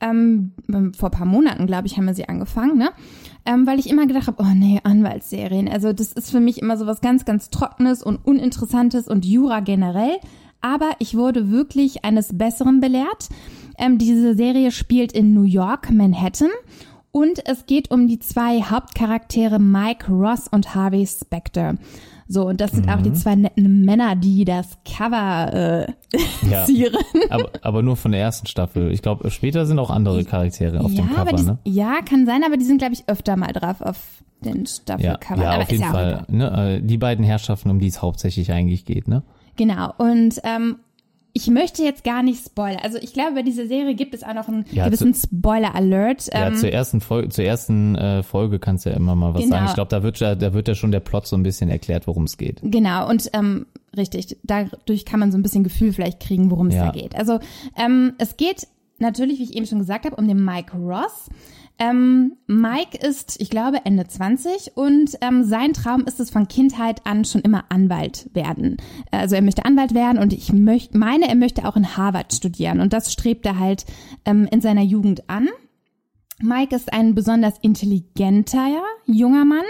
Ähm, vor paar Monaten, glaube ich, haben wir sie angefangen, ne? Ähm, weil ich immer gedacht habe, oh nee, Anwaltsserien. Also das ist für mich immer so was ganz, ganz Trockenes und Uninteressantes und Jura generell. Aber ich wurde wirklich eines Besseren belehrt. Ähm, diese Serie spielt in New York, Manhattan. Und es geht um die zwei Hauptcharaktere Mike Ross und Harvey Specter. So, und das sind auch die zwei netten Männer, die das Cover äh, Ja. zieren. aber, aber nur von der ersten Staffel. Ich glaube, später sind auch andere Charaktere auf ja, dem Cover, die, ne? ja, kann sein, aber die sind, glaube ich, öfter mal drauf auf den Ja, Staffelcovern. ja aber auf jeden ja Fall. Ne, äh, die beiden Herrschaften, um die es hauptsächlich eigentlich geht, ne? Genau. Und ähm, ich möchte jetzt gar nicht spoilern. Also ich glaube, bei dieser Serie gibt es auch noch einen Ja, gewissen Spoiler-Alert. Ja, Ähm, zur ersten Folge, zur ersten äh, Folge kannst du ja immer mal was Genau. sagen. Ich glaube, da wird ja, da wird ja schon der Plot so ein bisschen erklärt, worum es geht. Genau, und ähm, richtig, dadurch kann man so ein bisschen Gefühl vielleicht kriegen, worum es Ja. da geht. Also ähm, es geht natürlich, wie ich eben schon gesagt habe, um den Mike Ross. Ähm, Mike ist, ich glaube, Ende 20 und ähm, sein Traum ist es von Kindheit an schon immer Anwalt werden. Also er möchte Anwalt werden und ich möchte, meine, er möchte auch in Harvard studieren und das strebt er halt ähm, in seiner Jugend an. Mike ist ein besonders intelligenter junger Mann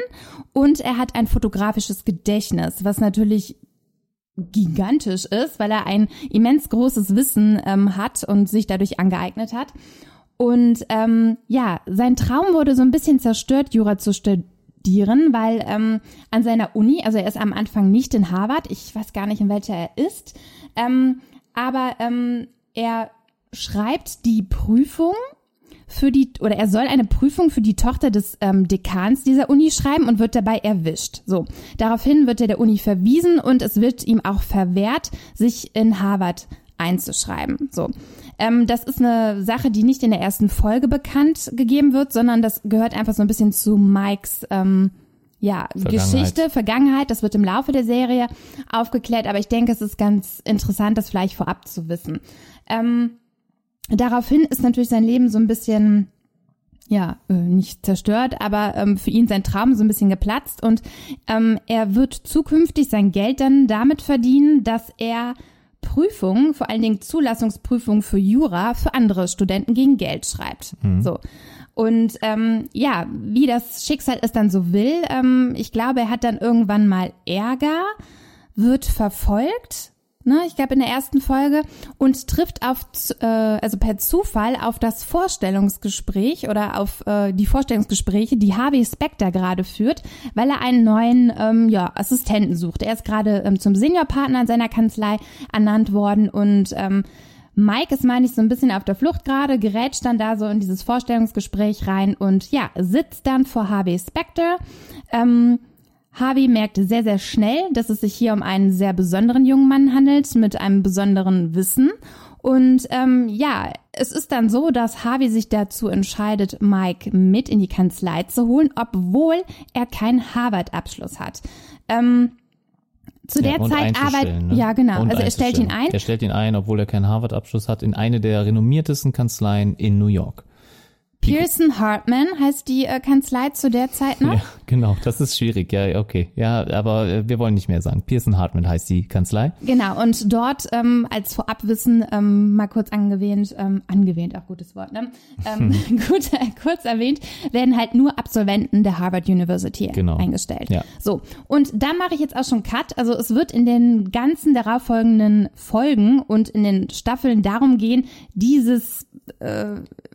und er hat ein fotografisches Gedächtnis, was natürlich gigantisch ist, weil er ein immens großes Wissen ähm, hat und sich dadurch angeeignet hat. Und ähm, ja, sein Traum wurde so ein bisschen zerstört, Jura zu studieren, weil ähm, an seiner Uni, also er ist am Anfang nicht in Harvard, ich weiß gar nicht, in welcher er ist, ähm, aber ähm, er schreibt die Prüfung für die, oder er soll eine Prüfung für die Tochter des ähm, Dekans dieser Uni schreiben und wird dabei erwischt. So, daraufhin wird er der Uni verwiesen und es wird ihm auch verwehrt, sich in Harvard einzuschreiben. So, ähm, das ist eine Sache, die nicht in der ersten Folge bekannt gegeben wird, sondern das gehört einfach so ein bisschen zu Mikes ähm, ja, Vergangenheit. Geschichte, Vergangenheit, das wird im Laufe der Serie aufgeklärt, aber ich denke, es ist ganz interessant, das vielleicht vorab zu wissen. Ähm, daraufhin ist natürlich sein Leben so ein bisschen, ja, äh, nicht zerstört, aber ähm, für ihn sein Traum so ein bisschen geplatzt und ähm, er wird zukünftig sein Geld dann damit verdienen, dass er Prüfungen, vor allen Dingen Zulassungsprüfungen für Jura, für andere Studenten gegen Geld schreibt. So. Und ähm, ja, wie das Schicksal es dann so will, ähm, ich glaube, er hat dann irgendwann mal Ärger, wird verfolgt, ne, ich glaube in der ersten Folge, und trifft auf, äh, also per Zufall auf das Vorstellungsgespräch oder auf äh, die Vorstellungsgespräche, die Harvey Specter gerade führt, weil er einen neuen ähm, ja, Assistenten sucht. Er ist gerade ähm, zum Seniorpartner in seiner Kanzlei ernannt worden und ähm, Mike ist, meine ich, so ein bisschen auf der Flucht gerade, gerät dann da so in dieses Vorstellungsgespräch rein und ja, sitzt dann vor Harvey Specter. Ähm, Harvey merkt sehr, sehr schnell, dass es sich hier um einen sehr besonderen jungen Mann handelt, mit einem besonderen Wissen. Und ähm, ja, es ist dann so, dass Harvey sich dazu entscheidet, Mike mit in die Kanzlei zu holen, obwohl er keinen Harvard-Abschluss hat. Ähm, zu der ja, und Zeit arbeitet, ne? ja genau, Und also er stellt ihn ein. Er stellt ihn ein, obwohl er keinen Harvard-Abschluss hat, in eine der renommiertesten Kanzleien in New York. Pearson Hartman heißt die äh, Kanzlei zu der Zeit noch. Ja, genau, das ist schwierig. Ja, okay. Ja, aber äh, wir wollen nicht mehr sagen. Pearson Hartman heißt die Kanzlei. Genau, und dort ähm, als Vorabwissen ähm, mal kurz angewähnt, ähm, angewähnt, auch gutes Wort, ne? Ähm, gut, äh, kurz erwähnt, werden halt nur Absolventen der Harvard University Genau. eingestellt. Ja. So, und da mache ich jetzt auch schon Cut. Also es wird in den ganzen darauffolgenden Folgen und in den Staffeln darum gehen, dieses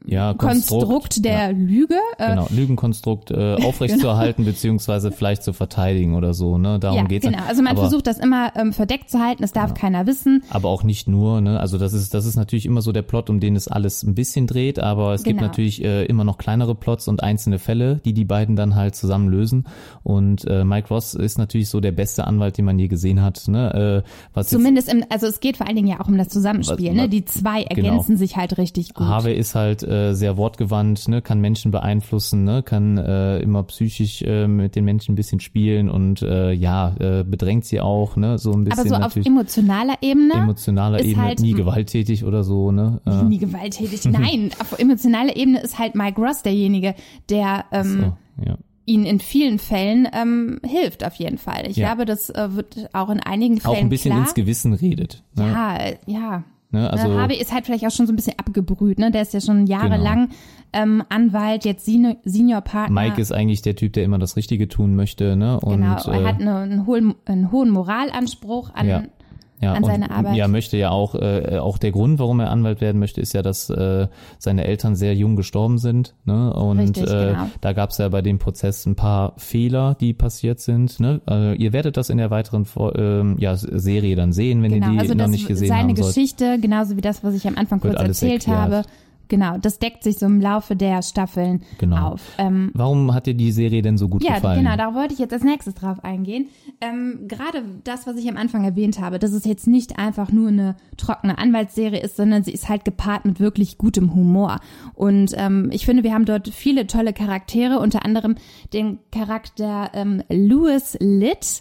Ja, Konstrukt, der Ja. Lüge äh, Genau, Lügenkonstrukt äh, aufrechtzuerhalten beziehungsweise vielleicht zu verteidigen oder so. Ne, darum ja, geht's. genau. Also man aber, versucht das immer ähm, verdeckt zu halten, es darf keiner wissen. aber auch nicht nur. Ne, also das ist das ist natürlich immer so der Plot, um den es alles ein bisschen dreht. Aber es gibt Genau. natürlich äh, immer noch kleinere Plots und einzelne Fälle, die die beiden dann halt zusammen lösen. Und äh, Mike Ross ist natürlich so der beste Anwalt, den man je gesehen hat. Ne, äh, was Zumindest im, also es geht vor allen Dingen ja auch um das Zusammenspiel, Was- ne? Die zwei genau. ergänzen sich halt richtig gut. Harvey ist halt äh, sehr wortgewandt, ne, kann Menschen beeinflussen, ne, kann äh, immer psychisch äh, mit den Menschen ein bisschen spielen und äh, ja, äh, bedrängt sie auch, ne, so ein bisschen Aber so auf emotionaler Ebene emotionaler ist Ebene, halt- nie gewalttätig oder so, ne. Äh, nie gewalttätig. Nein, auf emotionaler Ebene ist halt Mike Ross derjenige, der ähm, so, ja. ihnen in vielen Fällen ähm, hilft, auf jeden Fall. Ich Ja. glaube, das äh, wird auch in einigen Fällen Auch ein bisschen klar. ins Gewissen redet. Ne? ja, äh, ja. Ne, also Also, Harvey ist halt vielleicht auch schon so ein bisschen abgebrüht, ne? Der ist ja schon jahrelang ähm, Anwalt, jetzt Senior, Senior Partner. Mike ist eigentlich der Typ, der immer das Richtige tun möchte, ne? Und, genau, er äh, hat eine, einen, hohen, einen hohen Moralanspruch an Ja. Ja, an und, seine Arbeit. Ja, möchte ja auch, äh, auch der Grund, warum er Anwalt werden möchte, ist ja, dass äh, seine Eltern sehr jung gestorben sind. Ne? Und Richtig, äh, genau. da gab es ja bei dem Prozess ein paar Fehler, die passiert sind. Ne? Äh, ihr werdet das in der weiteren ähm, ja, Serie dann sehen, wenn Genau, ihr die also noch nicht gesehen seine haben. Geschichte, genauso wie das, was ich am Anfang kurz erzählt erklärt. habe. Genau, das deckt sich so im Laufe der Staffeln Genau. auf. Ähm, Warum hat dir die Serie denn so gut ja, gefallen? genau, da wollte ich jetzt als nächstes drauf eingehen. Ähm, Gerade das, was ich am Anfang erwähnt habe, dass es jetzt nicht einfach nur eine trockene Anwaltsserie ist, sondern sie ist halt gepaart mit wirklich gutem Humor. Und ähm, ich finde, wir haben dort viele tolle Charaktere, unter anderem den Charakter ähm, Louis Litt.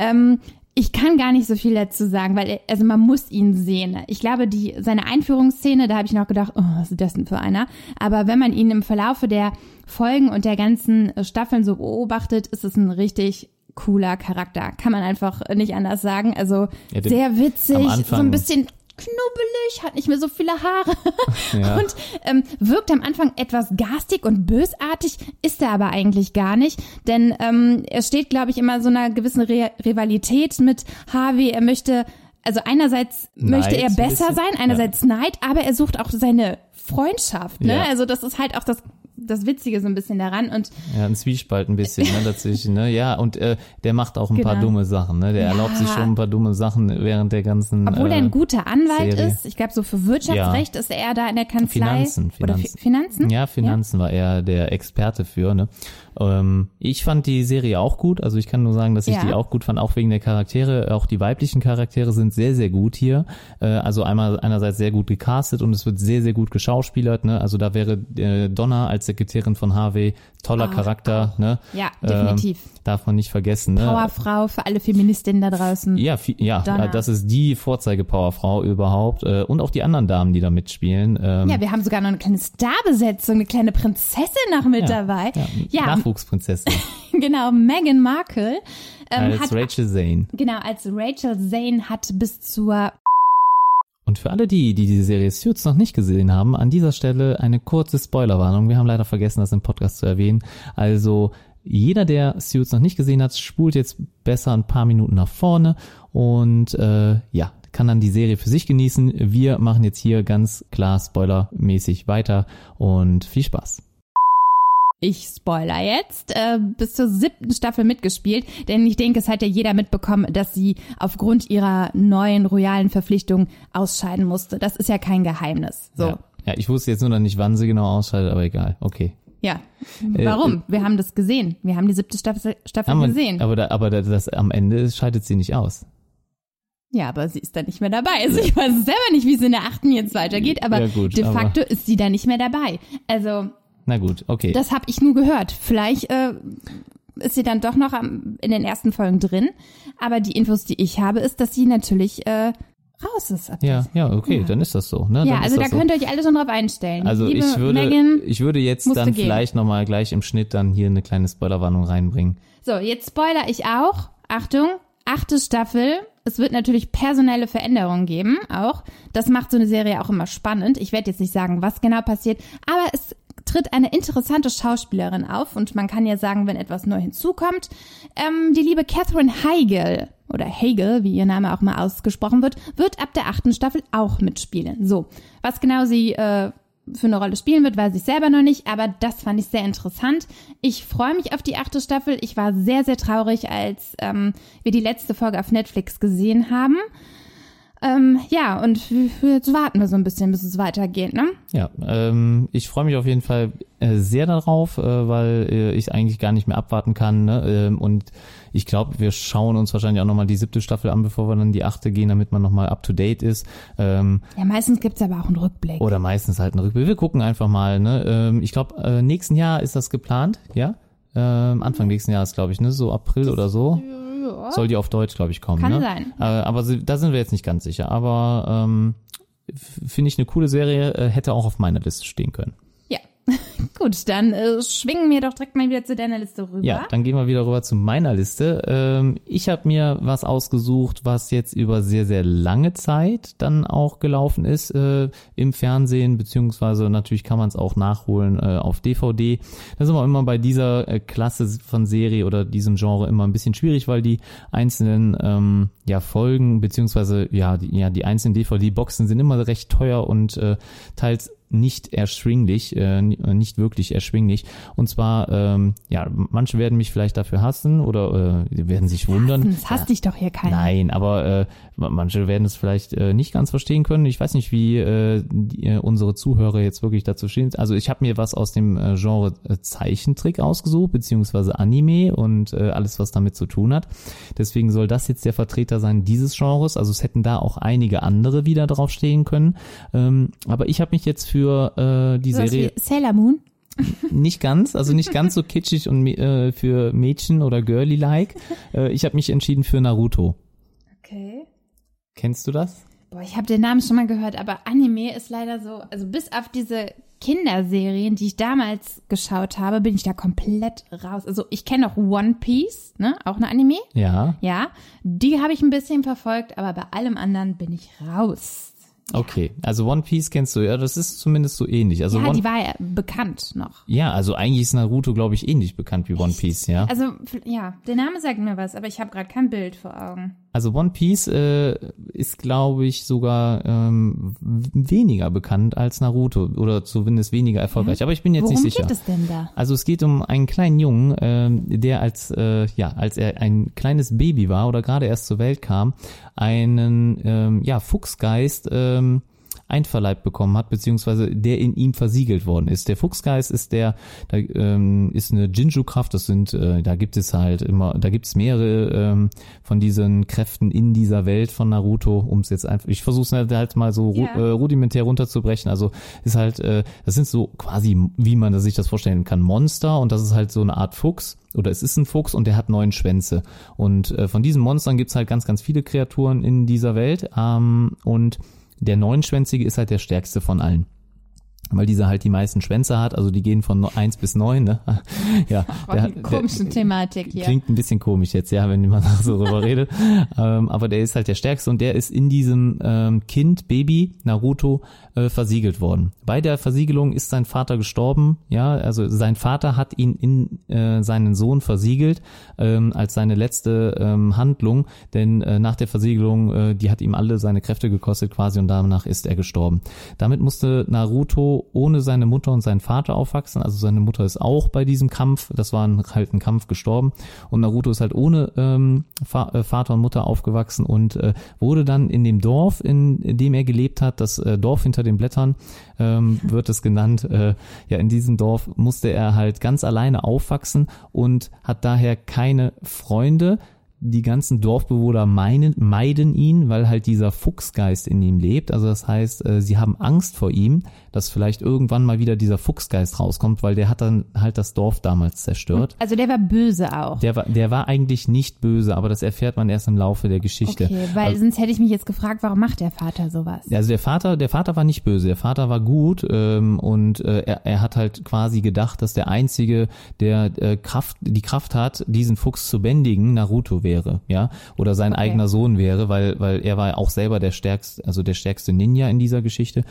Ähm, ich kann gar nicht so viel dazu sagen, weil also man muss ihn sehen. Ich glaube, die seine Einführungsszene, da habe ich noch gedacht, oh, was ist das denn für einer? Aber wenn man ihn im Verlaufe der Folgen und der ganzen äh, Staffeln so beobachtet, ist es ein richtig cooler Charakter. Kann man einfach nicht anders sagen. Also Ja, sehr witzig, so ein bisschen knubbelig, hat nicht mehr so viele Haare Ja. und ähm, wirkt am Anfang etwas garstig und bösartig, ist er aber eigentlich gar nicht, denn ähm, er steht, glaube ich, immer so einer gewissen Re Rivalität mit Harvey. Er möchte, also einerseits möchte er besser sein, einerseits Neid, aber er sucht auch seine Freundschaft. Ne? Ja. Also das ist halt auch das das Witzige so ein bisschen daran und Ja, ein Zwiespalt ein bisschen ne, dazwischen. Ne? Ja, und äh, der macht auch ein paar Genau. dumme Sachen. Ne? Der Ja. erlaubt sich schon ein paar dumme Sachen während der ganzen. obwohl er äh, ein guter Anwalt Serie. ist, ich glaube so für Wirtschaftsrecht ist er da in der Kanzlei Finanzen, oder Finanzen. Fi- Finanzen. Ja, Finanzen war er der Experte für. Ne? Ähm, ich fand die Serie auch gut. Also ich kann nur sagen, dass ich Ja. die auch gut fand, auch wegen der Charaktere. Auch die weiblichen Charaktere sind sehr, sehr gut hier. Äh, also einmal einerseits sehr gut gecastet und es wird sehr, sehr gut geschauspielert. Ne? Also da wäre äh, Donna als Sekretärin von Harvey toller Ah, Charakter. Ne? Ja, definitiv. Ähm, darf man nicht vergessen. Ne? Powerfrau für alle Feministinnen da draußen. Ja, ja, Donna. äh, das ist die Vorzeige-Powerfrau überhaupt äh, und auch die anderen Damen, die da mitspielen. Ähm, Ja, wir haben sogar noch eine kleine Starbesetzung, eine kleine Prinzessin noch mit ja, dabei. Ja, Ja, Nachwuchsprinzessin genau, Meghan Markle ähm, als hat Rachel Zane. genau als Rachel Zane hat bis zur Und für alle die, die die Serie Suits noch nicht gesehen haben, an dieser Stelle eine kurze Spoilerwarnung. Wir haben leider vergessen, das im Podcast zu erwähnen. Also jeder, der Suits noch nicht gesehen hat, spult jetzt besser ein paar Minuten nach vorne und äh, ja, kann dann die Serie für sich genießen. Wir machen jetzt hier ganz klar spoilermäßig weiter und viel Spaß. Ich spoiler jetzt, äh, bis zur siebten Staffel mitgespielt, denn ich denke, es hat ja jeder mitbekommen, dass sie aufgrund ihrer neuen royalen Verpflichtung ausscheiden musste. Das ist ja kein Geheimnis. So. Ja. ja, ich wusste jetzt nur noch nicht, wann sie genau ausscheidet, aber egal. Okay. Ja. Warum? wir haben das gesehen. Wir haben die siebte Staffel, Staffel Aber, gesehen. aber, da, aber da- das am Ende scheidet sie nicht aus. Ja, aber sie ist da nicht mehr dabei. Also ich weiß selber nicht, wie es in der achten jetzt weitergeht, aber Ja, gut, de aber- facto ist sie da nicht mehr dabei. Also Na gut, okay. das habe ich nur gehört. Vielleicht äh, ist sie dann doch noch am, in den ersten Folgen drin. Aber die Infos, die ich habe, ist, dass sie natürlich äh, raus ist. Ja, ja, okay, Ja. dann ist das so. Ne? ja, dann also da so. könnt ihr euch alle schon drauf einstellen. Also Liebe ich würde, Megan, ich würde jetzt dann gehen. vielleicht nochmal gleich im Schnitt dann hier eine kleine Spoilerwarnung reinbringen. So, jetzt spoiler ich auch. Achtung, achte Staffel. Es wird natürlich personelle Veränderungen geben, auch. Das macht so eine Serie auch immer spannend. Ich werde jetzt nicht sagen, was genau passiert, aber es tritt eine interessante Schauspielerin auf und man kann ja sagen, wenn etwas neu hinzukommt. Ähm, die liebe Catherine Heigl oder Hagel, wie ihr Name auch mal ausgesprochen wird, wird ab der achten Staffel auch mitspielen. So, was genau sie äh, für eine Rolle spielen wird, weiß ich selber noch nicht, aber das fand ich sehr interessant. Ich freue mich auf die achte Staffel. Ich war sehr, sehr traurig, als ähm, wir die letzte Folge auf Netflix gesehen haben. Ähm, ja, und jetzt warten wir so ein bisschen, bis es weitergeht, ne? Ja, ähm, ich freue mich auf jeden Fall äh, sehr darauf, äh, weil äh, ich eigentlich gar nicht mehr abwarten kann. Ne? Ähm, und ich glaube, wir schauen uns wahrscheinlich auch nochmal die siebte Staffel an, bevor wir dann die achte gehen, damit man nochmal up to date ist. Ähm, Ja, meistens gibt's aber auch einen Rückblick. oder meistens halt einen Rückblick. Wir gucken einfach mal. Ne? Ähm, ich glaube, äh, nächsten Jahr ist das geplant, ja? Ähm, Anfang nächsten Jahres, glaube ich, ne? So April oder so. Ja. Soll die auf Deutsch, glaube ich, kommen. Kann ne? sein. Äh, aber sie- da sind wir jetzt nicht ganz sicher. Aber ähm, finde ich eine coole Serie, äh, hätte auch auf meiner Liste stehen können. Gut, dann äh, schwingen wir doch direkt mal wieder zu deiner Liste rüber. Ja, dann gehen wir wieder rüber zu meiner Liste. Ähm, ich habe mir was ausgesucht, was jetzt über sehr, sehr lange Zeit dann auch gelaufen ist äh, im Fernsehen, beziehungsweise natürlich kann man es auch nachholen äh, auf DVD. Das ist aber immer bei dieser äh, Klasse von Serie oder diesem Genre immer ein bisschen schwierig, weil die einzelnen ähm, ja, Folgen, beziehungsweise ja die, ja, die einzelnen DVD-Boxen sind immer recht teuer und äh, teils nicht erschwinglich, äh, äh, nicht wirklich erschwinglich. Und zwar, ähm, ja, manche werden mich vielleicht dafür hassen oder äh, werden sich wundern. Das hasst dich doch hier keiner. Nein, aber äh, manche werden es vielleicht äh, nicht ganz verstehen können. Ich weiß nicht, wie äh, die, äh, unsere Zuhörer jetzt wirklich dazu stehen. Also ich habe mir was aus dem äh, Genre äh, Zeichentrick ausgesucht, beziehungsweise Anime und äh, alles, was damit zu tun hat. Deswegen soll das jetzt der Vertreter sein dieses Genres. Also es hätten da auch einige andere wieder drauf stehen können. Ähm, aber ich habe mich jetzt für äh, die Sowas Serie Sailor Moon. nicht ganz, also nicht ganz so kitschig und äh, für Mädchen oder girly-like. Äh, ich habe mich entschieden für Naruto. Okay. Kennst du das? Boah, ich habe den Namen schon mal gehört, aber Anime ist leider so, also bis auf diese Kinderserien, die ich damals geschaut habe, bin ich da komplett raus. Also ich kenne noch One Piece, ne, auch eine Anime. Ja. Ja, die habe ich ein bisschen verfolgt, aber bei allem anderen bin ich raus. Okay, also One Piece kennst du, ja, das ist zumindest so ähnlich. Also ja, One, die war ja bekannt noch. ja, also eigentlich ist Naruto, glaube ich, ähnlich bekannt wie One Piece, ja. Also ja, der Name sagt mir was, aber ich habe gerade kein Bild vor Augen. Also One Piece äh, ist, glaube ich, sogar ähm, weniger bekannt als Naruto oder zumindest weniger erfolgreich. Aber ich bin jetzt Worum nicht sicher. geht es denn da? Also es geht um einen kleinen Jungen, ähm, der als äh, ja als er ein kleines Baby war oder gerade erst zur Welt kam, einen ähm, ja Fuchsgeist ähm, einverleibt bekommen hat, beziehungsweise der in ihm versiegelt worden ist. Der Fuchsgeist ist der, da ähm, ist eine Jinju-Kraft, das sind, äh, da gibt es halt immer, da gibt es mehrere ähm, von diesen Kräften in dieser Welt von Naruto, um es jetzt einfach, ich versuche es halt mal so ru Ja. äh, rudimentär runterzubrechen. Also ist halt, äh, das sind so quasi, wie man sich das vorstellen kann, Monster und das ist halt so eine Art Fuchs oder es ist ein Fuchs und der hat neun Schwänze. Und äh, von diesen Monstern gibt's halt ganz, ganz viele Kreaturen in dieser Welt. Ähm, und der neunschwänzige ist halt der stärkste von allen. Weil dieser halt die meisten Schwänze hat, also die gehen von eins bis neun, ne? Ja, der, die komische Thematik hier. Klingt ein bisschen komisch jetzt, ja, wenn man so darüber redet. Ähm, aber der ist halt der stärkste und der ist in diesem ähm, Kind, Baby, Naruto, äh, versiegelt worden. Bei der Versiegelung ist sein Vater gestorben, ja, also sein Vater hat ihn in äh, seinen Sohn versiegelt ähm, als seine letzte ähm, Handlung, denn äh, nach der Versiegelung, äh, die hat ihm alle seine Kräfte gekostet quasi und danach ist er gestorben. Damit musste Naruto ohne seine Mutter und seinen Vater aufwachsen, also seine Mutter ist auch bei diesem Kampf, das war ein, halt ein Kampf gestorben. Und Naruto ist halt ohne ähm, äh, Vater und Mutter aufgewachsen und äh, wurde dann in dem Dorf, in dem er gelebt hat, das äh, Dorf hinter den Blättern ähm, wird es genannt, äh, ja in diesem Dorf musste er halt ganz alleine aufwachsen und hat daher keine Freunde, die ganzen Dorfbewohner meinen, meiden ihn, weil halt dieser Fuchsgeist in ihm lebt. Also das heißt, äh, sie haben Angst vor ihm, dass vielleicht irgendwann mal wieder dieser Fuchsgeist rauskommt, weil der hat dann halt das Dorf damals zerstört. Also der war böse auch. Der war, der war eigentlich nicht böse, aber das erfährt man erst im Laufe der Geschichte. Okay, weil also, sonst hätte ich mich jetzt gefragt, warum macht der Vater sowas? Also der Vater, der Vater war nicht böse, der Vater war gut ähm, und äh, er, er hat halt quasi gedacht, dass der einzige, der äh, Kraft, die Kraft hat, diesen Fuchs zu bändigen, Naruto wäre, ja, oder sein Okay. eigener Sohn wäre, weil weil er war auch selber der stärkste, also der stärkste Ninja in dieser Geschichte.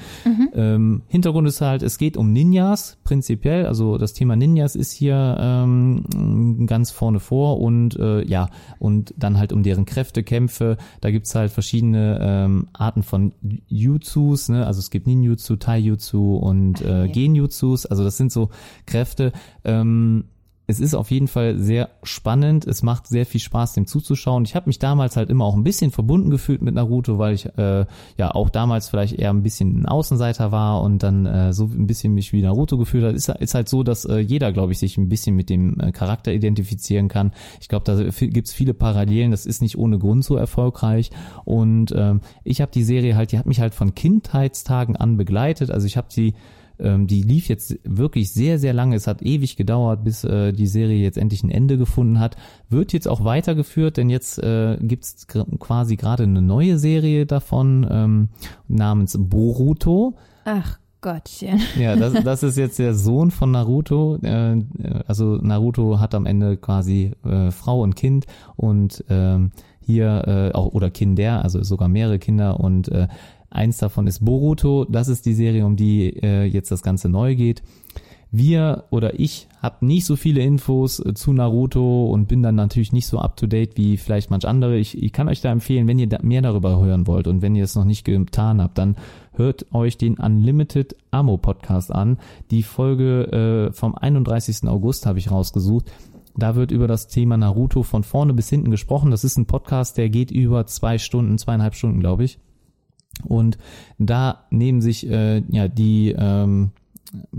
Ähm, Hintergrund ist halt, es geht um Ninjas prinzipiell, also das Thema Ninjas ist hier ähm, ganz vorne vor und äh, ja, und dann halt um deren Kräfte, Kämpfe, da gibt's halt verschiedene ähm, Arten von Jutsus, ne? also es gibt Ninjutsu, Taijutsu und äh, Genjutsus, also das sind so Kräfte, ähm, es ist auf jeden Fall sehr spannend. Es macht sehr viel Spaß, dem zuzuschauen. Ich habe mich damals halt immer auch ein bisschen verbunden gefühlt mit Naruto, weil ich äh, ja auch damals vielleicht eher ein bisschen ein Außenseiter war und dann äh, so ein bisschen mich wie Naruto gefühlt hat. Ist, ist halt so, dass äh, jeder, glaube ich, sich ein bisschen mit dem äh, Charakter identifizieren kann. Ich glaube, da gibt's viele Parallelen. Das ist nicht ohne Grund so erfolgreich. Und ähm, ich habe die Serie halt, die hat mich halt von Kindheitstagen an begleitet. Also ich habe sie ähm, die lief jetzt wirklich sehr, sehr lange. Es hat ewig gedauert, bis äh, die Serie jetzt endlich ein Ende gefunden hat. Wird jetzt auch weitergeführt, denn jetzt äh, gibt's quasi gerade eine neue Serie davon ähm, namens Boruto. Ach Gottchen. Ja, das, das ist jetzt der Sohn von Naruto. Äh, also Naruto hat am Ende quasi äh, Frau und Kind und ähm, hier äh, auch oder Kinder, also sogar mehrere Kinder und äh, Eins davon ist Boruto. Das ist die Serie, um die äh, jetzt das Ganze neu geht. Wir oder ich habe nicht so viele Infos äh, zu Naruto und bin dann natürlich nicht so up to date wie vielleicht manch andere. Ich, ich kann euch da empfehlen, wenn ihr da mehr darüber hören wollt und wenn ihr es noch nicht getan habt, dann hört euch den Unlimited Ammo Podcast an. Die Folge äh, vom 31. August habe ich rausgesucht. Da wird über das Thema Naruto von vorne bis hinten gesprochen. Das ist ein Podcast, der geht über zwei Stunden, zweieinhalb Stunden, glaube ich. Und da nehmen sich äh, ja die ähm,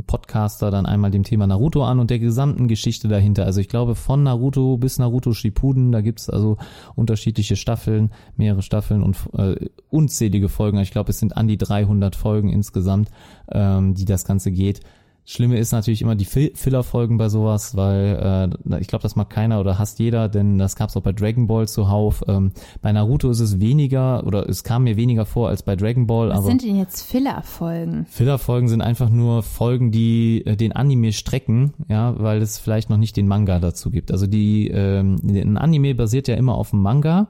Podcaster dann einmal dem Thema Naruto an und der gesamten Geschichte dahinter. Also ich glaube von Naruto bis Naruto Shippuden, da gibt's also unterschiedliche Staffeln, mehrere Staffeln und äh, unzählige Folgen. Ich glaube es sind an die 300 Folgen insgesamt, ähm, die das Ganze geht. Schlimme ist natürlich immer die Filler-Folgen bei sowas, weil äh, ich glaube, das mag keiner oder hasst jeder, denn das gab's auch bei Dragon Ball zuhauf. Ähm, bei Naruto ist es weniger oder es kam mir weniger vor als bei Dragon Ball. Was aber sind denn jetzt Filler-Folgen? Filler-Folgen sind einfach nur Folgen, die äh, den Anime strecken, ja, weil es vielleicht noch nicht den Manga dazu gibt. Also die ähm, ein Anime basiert ja immer auf dem Manga,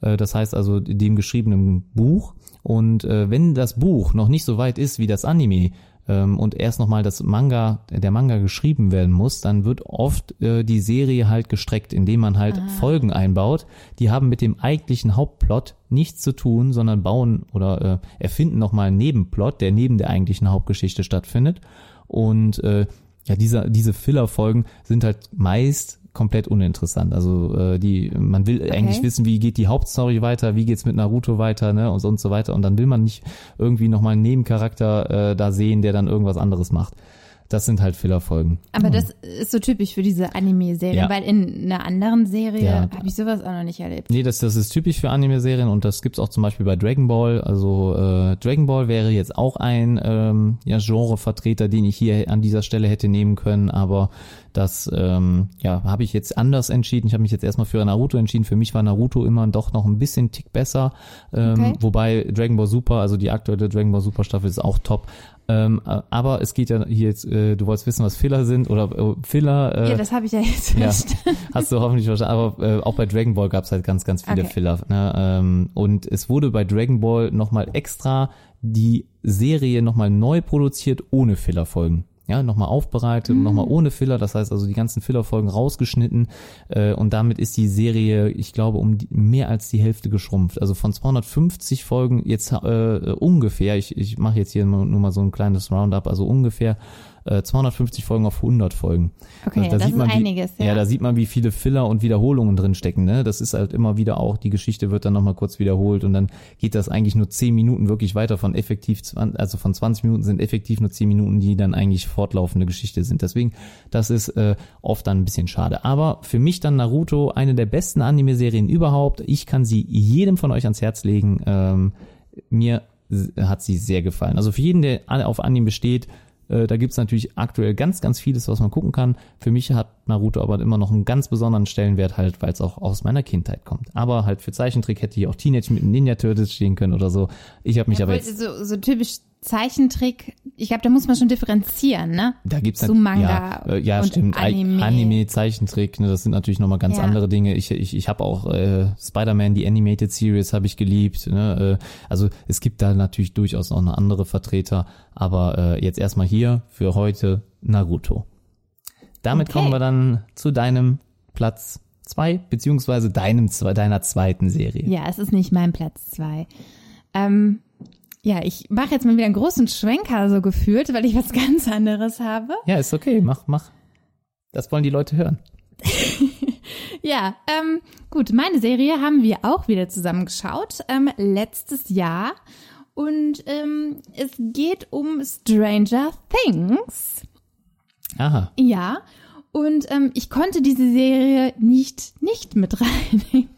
äh, das heißt also dem geschriebenen Buch. Und äh, wenn das Buch noch nicht so weit ist wie das Anime, ähm, und erst nochmal das Manga, der Manga geschrieben werden muss, dann wird oft äh, die Serie halt gestreckt, indem man halt Folgen einbaut. Die haben mit dem eigentlichen Hauptplot nichts zu tun, sondern bauen oder äh, erfinden nochmal einen Nebenplot, der neben der eigentlichen Hauptgeschichte stattfindet. Und äh, ja, diese, diese Filler-Folgen sind halt meist komplett uninteressant. Also äh, die, man will okay. eigentlich wissen, wie geht die Hauptstory weiter, wie geht's mit Naruto weiter, ne und so und so weiter. Und dann will man nicht irgendwie nochmal einen Nebencharakter äh, da sehen, der dann irgendwas anderes macht. Das sind halt Fillerfolgen. Aber das ist so typisch für diese Anime-Serie, Ja. weil in einer anderen Serie Ja. habe ich sowas auch noch nicht erlebt. Nee, das, das ist typisch für Anime-Serien und das gibt's auch zum Beispiel bei Dragon Ball. Also äh, Dragon Ball wäre jetzt auch ein ähm, ja, Genre-Vertreter, den ich hier an dieser Stelle hätte nehmen können, aber das ähm, ja, habe ich jetzt anders entschieden. Ich habe mich jetzt erstmal für Naruto entschieden. Für mich war Naruto immer doch noch ein bisschen Tick besser. Ähm, Okay. Wobei Dragon Ball Super, also die aktuelle Dragon Ball Super Staffel ist auch top. Ähm, äh, aber es geht ja hier jetzt, äh, du wolltest wissen, was Filler sind oder äh, Filler. Äh, ja, das habe ich ja jetzt ja, verstanden. hast du hoffentlich verstanden. Aber äh, auch bei Dragon Ball gab es halt ganz, ganz viele Okay. Filler. Ne? Ähm, und es wurde bei Dragon Ball nochmal extra die Serie nochmal neu produziert ohne Fillerfolgen. Ja, nochmal aufbereitet und nochmal ohne Filler. Das heißt also die ganzen Fillerfolgen rausgeschnitten. Äh, und damit ist die Serie, ich glaube, um die, mehr als die Hälfte geschrumpft. Also von 250 Folgen jetzt äh, ungefähr, ich, ich mache jetzt hier nur mal so ein kleines Roundup, also ungefähr äh, 250 Folgen auf 100 Folgen. Okay, Also da das sieht ist man, einiges, wie, ja. da sieht man, wie viele Filler und Wiederholungen drin stecken. Ne? Das ist halt immer wieder auch, die Geschichte wird dann nochmal kurz wiederholt und dann geht das eigentlich nur 10 Minuten wirklich weiter von effektiv, 20, also von 20 Minuten sind effektiv nur 10 Minuten, die dann eigentlich fortlaufende Geschichte sind. Deswegen, das ist äh, oft dann ein bisschen schade. Aber für mich dann Naruto eine der besten Anime-Serien überhaupt. Ich kann sie jedem von euch ans Herz legen. Ähm, mir hat sie sehr gefallen. Also für jeden, der auf Anime besteht, äh, da gibt's natürlich aktuell ganz, ganz vieles, was man gucken kann. Für mich hat Naruto aber immer noch einen ganz besonderen Stellenwert halt, weil es auch aus meiner Kindheit kommt. Aber halt für Zeichentrick hätte hier auch Teenage Mutant Ninja Turtles stehen können oder so. Ich habe mich aber Obwohl, jetzt so, so typisch Zeichentrick, ich glaube, da muss man schon differenzieren, ne? Da gibt's Zu Manga ja, äh, ja stimmt. Anime. Anime, Zeichentrick, ne, das sind natürlich nochmal ganz Ja. andere Dinge. Ich, ich, ich habe auch äh, Spider-Man, die Animated Series habe ich geliebt. Ne, äh, also es gibt da natürlich durchaus noch eine andere Vertreter, aber äh, jetzt erstmal hier für heute Naruto. Damit Okay. kommen wir dann zu deinem Platz zwei beziehungsweise deinem deiner zweiten Serie. Ja, es ist nicht mein Platz zwei. Ähm, ja, ich mache jetzt mal wieder einen großen Schwenker so gefühlt, weil ich was ganz anderes habe. Ja, ist okay, mach, mach. Das wollen die Leute hören. Ja, ähm, gut, meine Serie haben wir auch wieder zusammen geschaut, ähm, letztes Jahr. Und ähm, es geht um Stranger Things. Aha. Ja, und ähm, ich konnte diese Serie nicht, nicht mit reinnehmen,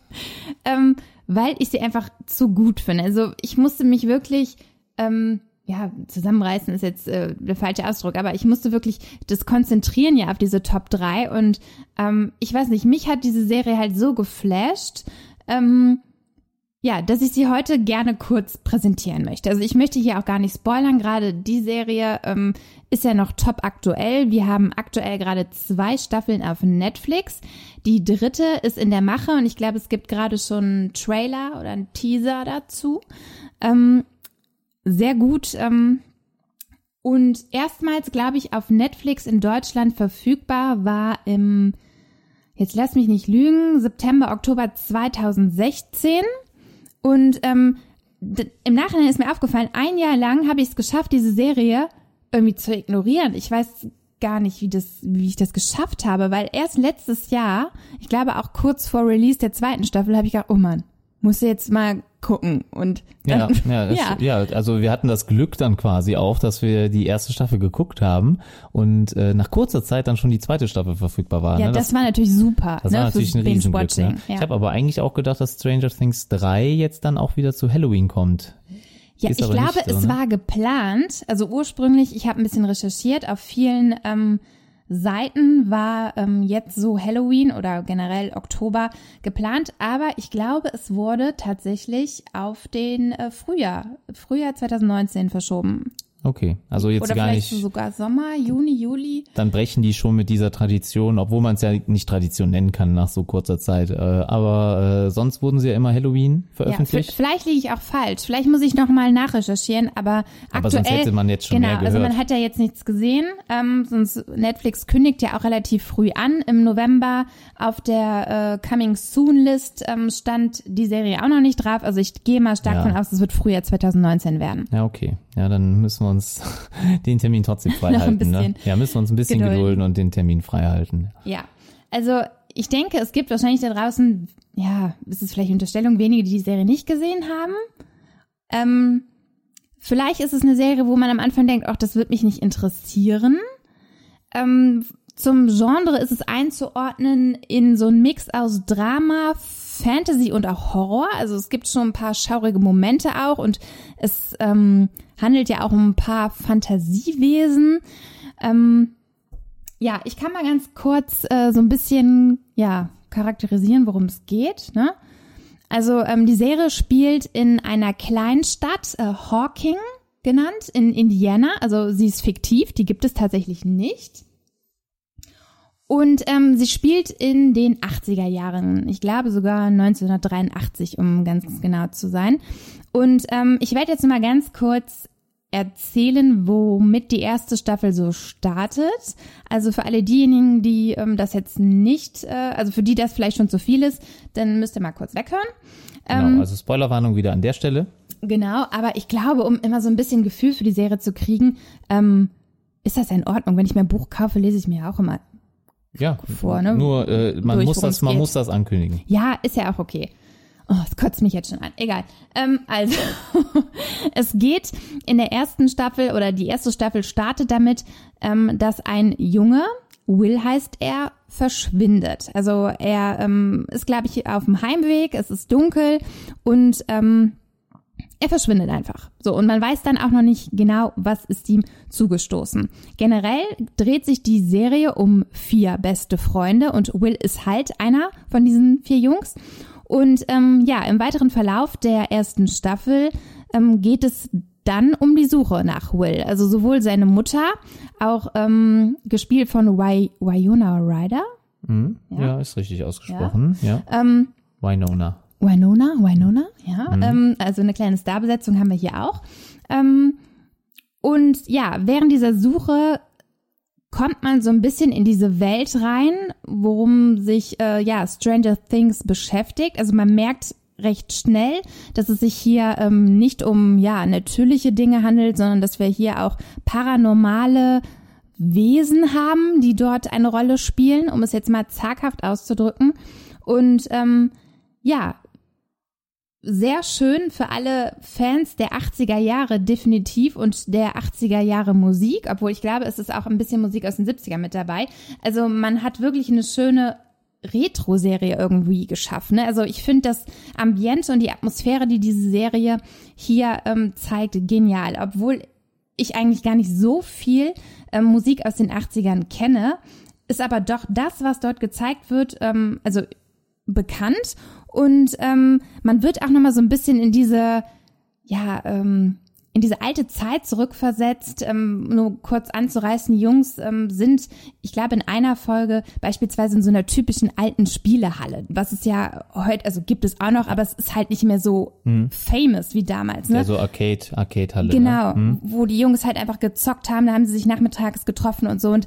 ähm, weil ich sie einfach zu gut finde. Also ich musste mich wirklich, ähm, ja, zusammenreißen ist jetzt äh, der falsche Ausdruck, aber ich musste wirklich das konzentrieren ja auf diese Top 3 und ähm, ich weiß nicht, mich hat diese Serie halt so geflasht, ähm, ja, dass ich sie heute gerne kurz präsentieren möchte. Also ich möchte hier auch gar nicht spoilern. Gerade die Serie ähm, ist ja noch top aktuell. Wir haben aktuell gerade zwei Staffeln auf Netflix. Die dritte ist in der Mache und ich glaube, es gibt gerade schon einen Trailer oder einen Teaser dazu. Ähm, sehr gut. Ähm, und erstmals, glaube ich, auf Netflix in Deutschland verfügbar war im, jetzt lass mich nicht lügen, September, Oktober 2016. Und ähm, im Nachhinein ist mir aufgefallen, ein Jahr lang habe ich es geschafft, diese Serie irgendwie zu ignorieren. Ich weiß gar nicht, wie das, wie ich das geschafft habe, weil erst letztes Jahr, ich glaube auch kurz vor Release der zweiten Staffel, habe ich gedacht, oh Mann, muss jetzt mal gucken. Und Ja, dann, ja, das, ja. ja. also wir hatten das Glück dann quasi auch, dass wir die erste Staffel geguckt haben und äh, nach kurzer Zeit dann schon die zweite Staffel verfügbar war. ja, ne? das, war natürlich super. das ne, war natürlich ein Riesenglück. Ne? Ja. Ich habe aber eigentlich auch gedacht, dass Stranger Things 3 jetzt dann auch wieder zu Halloween kommt. Ja, Ist ich glaube, so, es ne? war geplant. Also ursprünglich, ich habe ein bisschen recherchiert, auf vielen ähm, Seiten war ähm, jetzt so Halloween oder generell Oktober geplant, aber ich glaube, es wurde tatsächlich auf den äh, Frühjahr, Frühjahr 2019 verschoben. Okay, also jetzt oder gar vielleicht nicht. sogar Sommer, Juni, Juli. Dann brechen die schon mit dieser Tradition, obwohl man es ja nicht Tradition nennen kann nach so kurzer Zeit. Äh, aber äh, sonst wurden sie ja immer Halloween Ja, veröffentlicht. v- vielleicht liege ich auch falsch. Vielleicht muss ich noch mal nachrecherchieren, aber, Aber aktuell. sonst hätte man jetzt schon genau, mehr also gehört. man hat ja jetzt nichts gesehen. Ähm, sonst Netflix kündigt ja auch relativ früh an. Im November auf der äh, Coming Soon List ähm, stand die Serie auch noch nicht drauf. Also ich gehe mal stark Ja. von aus, es wird Frühjahr 2019 werden. Ja, okay. Ja, dann müssen wir uns den Termin trotzdem frei Noch ein halten. Ne? Ja, müssen wir uns ein bisschen gedulden. gedulden und den Termin frei halten. Ja, also ich denke, es gibt wahrscheinlich da draußen, ja, es ist vielleicht Unterstellung, wenige, die die Serie nicht gesehen haben. Ähm, vielleicht ist es eine Serie, wo man am Anfang denkt, ach, das wird mich nicht interessieren. Ähm, zum Genre ist es einzuordnen in so einen Mix aus Drama, Fantasy und auch Horror. Also es gibt schon ein paar schaurige Momente auch und es ähm, handelt ja auch um ein paar Fantasiewesen. Ähm, ja, ich kann mal ganz kurz äh, so ein bisschen ja charakterisieren, worum es geht. Ne? Also ähm, die Serie spielt in einer Kleinstadt, äh, Hawking genannt, in Indiana. Also sie ist fiktiv, die gibt es tatsächlich nicht. Und ähm, sie spielt in den 80er Jahren, ich glaube sogar 1983, um ganz genau zu sein. Und ähm, ich werde jetzt mal ganz kurz erzählen, womit die erste Staffel so startet. Also für alle diejenigen, die ähm, das jetzt nicht, äh, also für die das vielleicht schon zu viel ist, dann müsst ihr mal kurz weghören. Genau, Ähm, also Spoilerwarnung wieder an der Stelle. Genau, aber ich glaube, um immer so ein bisschen Gefühl für die Serie zu kriegen, ähm, ist das in Ordnung? Wenn ich mir ein Buch kaufe, lese ich mir auch immer. Ja, vor, ne? nur äh, man Durch, muss das, man geht. muss das ankündigen. Ja, ist ja auch okay. Oh, das kotzt mich jetzt schon an. Egal. Ähm, also, es geht in der ersten Staffel oder die erste Staffel startet damit, ähm, dass ein Junge, Will heißt er, verschwindet. Also er ähm, ist, glaube ich, auf dem Heimweg, es ist dunkel und ähm, er verschwindet einfach. So, und man weiß dann auch noch nicht genau, was ist ihm zugestoßen. Generell dreht sich die Serie um vier beste Freunde und Will ist halt einer von diesen vier Jungs. Und ähm, ja, im weiteren Verlauf der ersten Staffel ähm, geht es dann um die Suche nach Will. Also sowohl seine Mutter, auch ähm, gespielt von Wy Wyona Ryder, Mhm. Ja. Ja. ist richtig ausgesprochen. Ja. ähm, Winona. Winona, Winona, ja. Ähm, also eine kleine Starbesetzung haben wir hier auch. Ähm, und ja, während dieser Suche kommt man so ein bisschen in diese Welt rein, worum sich äh, ja Stranger Things beschäftigt. Also man merkt recht schnell, dass es sich hier ähm, nicht um ja natürliche Dinge handelt, sondern dass wir hier auch paranormale Wesen haben, die dort eine Rolle spielen, um es jetzt mal zaghaft auszudrücken. Und ähm, ja, sehr schön für alle Fans der 80er Jahre definitiv und der 80er Jahre Musik, obwohl ich glaube, es ist auch ein bisschen Musik aus den 70er mit dabei. Also man hat wirklich eine schöne Retro-Serie irgendwie geschaffen. Ne? Also ich finde das Ambiente und die Atmosphäre, die diese Serie hier ähm, zeigt, genial. Obwohl ich eigentlich gar nicht so viel ähm, Musik aus den 80ern kenne, ist aber doch das, was dort gezeigt wird, ähm, also bekannt und ähm, man wird auch noch mal so ein bisschen in diese ja ähm, in diese alte Zeit zurückversetzt, ähm, nur kurz anzureißen, die Jungs ähm, sind, ich glaube, in einer Folge beispielsweise in so einer typischen alten Spielehalle, was es ja heute, also gibt es auch noch, aber es ist halt nicht mehr so famous wie damals. Ne? Ja, so Arcade, Arcade-Halle. Genau, Ne? wo die Jungs halt einfach gezockt haben, da haben sie sich nachmittags getroffen und so und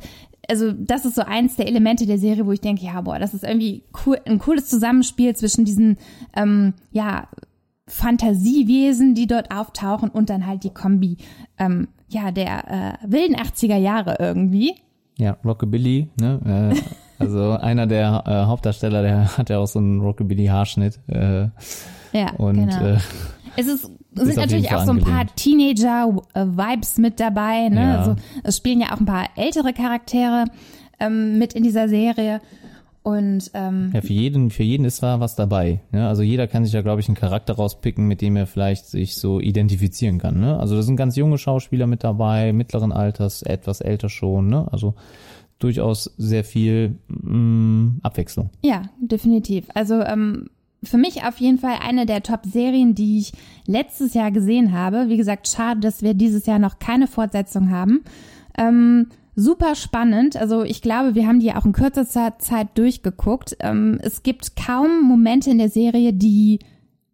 also das ist so eins der Elemente der Serie, wo ich denke, ja, boah, das ist irgendwie cool, ein cooles Zusammenspiel zwischen diesen, ähm, ja, Fantasiewesen, die dort auftauchen und dann halt die Kombi, ähm, ja, der äh, wilden 80er Jahre irgendwie. Ja, Rockabilly, ne? Äh, also einer der äh, Hauptdarsteller, der hat ja auch so einen Rockabilly-Haarschnitt. Äh, Ja, und genau. äh, Es ist, sind natürlich auch so ein paar. Teenager-Vibes mit dabei. Ne? Ja. Also es spielen ja auch ein paar ältere Charaktere ähm, mit in dieser Serie. Und ähm, ja, für jeden, für jeden ist da was dabei. Ne? Also jeder kann sich ja, glaube ich, einen Charakter rauspicken, mit dem er vielleicht sich so identifizieren kann. Ne? Also da sind ganz junge Schauspieler mit dabei, mittleren Alters, etwas älter schon. Ne? Also durchaus sehr viel mh, Abwechslung. ja, definitiv. Also ähm, für mich auf jeden Fall eine der Top-Serien, die ich letztes Jahr gesehen habe. Wie gesagt, schade, dass wir dieses Jahr noch keine Fortsetzung haben. Ähm, super spannend. Also ich glaube, wir haben die auch in kürzester Zeit durchgeguckt. Ähm, es gibt kaum Momente in der Serie, die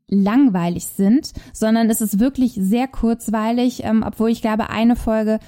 langweilig sind, sondern es ist wirklich sehr kurzweilig, ähm, obwohl ich glaube, eine Folge,